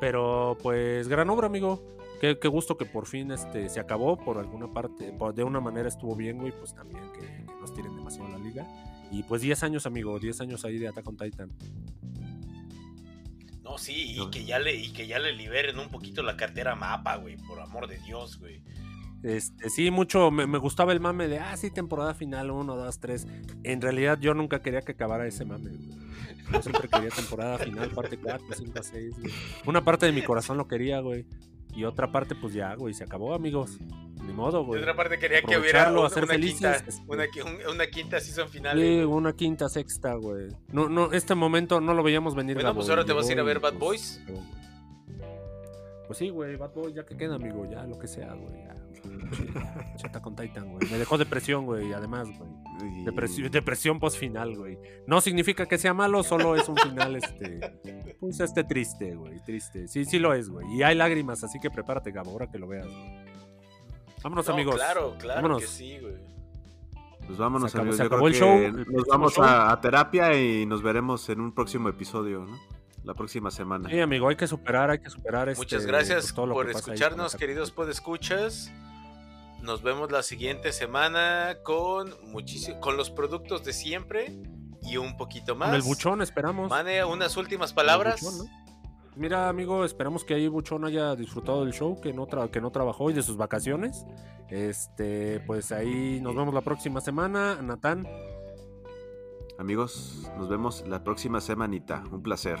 A: Pero, pues, gran obra, amigo. Qué, qué gusto que por fin este, se acabó. Por alguna parte, de una manera estuvo bien, güey. Pues también que, que nos tiren demasiado la liga. Y pues 10 años, amigo. 10 años ahí de Attack on Titan.
B: No, sí, y que ya le, y que ya le liberen un poquito la cartera mapa, güey. Por amor de Dios, güey.
A: Este, sí, mucho, me, me gustaba el mame de, ah, sí, temporada final 1, 2, 3. En realidad yo nunca quería que acabara ese mame, güey. Yo siempre quería temporada final, parte 4, 5, 6, güey. Una parte de mi corazón lo quería, güey. Y otra parte, pues ya, güey, se acabó, amigos. Ni modo,
B: Y
A: güey.
B: otra parte quería que hubiera una,
A: hacer
B: una
A: felices,
B: quinta,
A: este.
B: una, un- una quinta season final.
A: Sí, una quinta, sexta, güey. No, no, este momento no lo veíamos venir,
B: Bueno, pues ahora
A: y
B: te vas a ir a ver
A: y,
B: Bad
A: pues,
B: Boys.
A: güey. Pues sí, güey, Bad Boys, ya que queda, amigo, ya lo que sea, güey. Ya, Chata con Titan, güey. Me dejó depresión, güey, además, güey. Depresión, depresión post final, güey. No significa que sea malo, solo es un final, este. Pues este triste, güey. Triste. Sí, sí lo es, güey. Y hay lágrimas, así que prepárate, Gabo, ahora que lo veas, güey. Vámonos,
B: No,
A: amigos.
B: Claro, claro
A: Vámonos.
B: que sí, güey.
C: Pues vámonos,
A: Se acabó-
C: amigos.
A: se
C: Yo
A: acabó
C: creo
A: el
C: que
A: show,
C: Nos vamos
A: show.
C: a, a terapia y nos veremos en un próximo episodio, ¿no? La próxima semana.
A: Sí, amigo, hay que superar, hay que superar este,
B: Muchas gracias
A: pues, todo lo
B: por
A: que ahí
B: escucharnos,
A: la-
B: queridos podescuchas. Nos vemos la siguiente semana con muchísimo, con los productos de siempre y un poquito más.
A: Con el buchón, esperamos.
B: Mane, unas últimas palabras.
A: buchón, ¿no? Mira, amigo, esperamos que ahí Buchón haya disfrutado del show, que no, tra- que no trabajó y de sus vacaciones. Este, pues ahí nos vemos la próxima semana. Natán,
C: Amigos, nos vemos la próxima semanita. Un placer.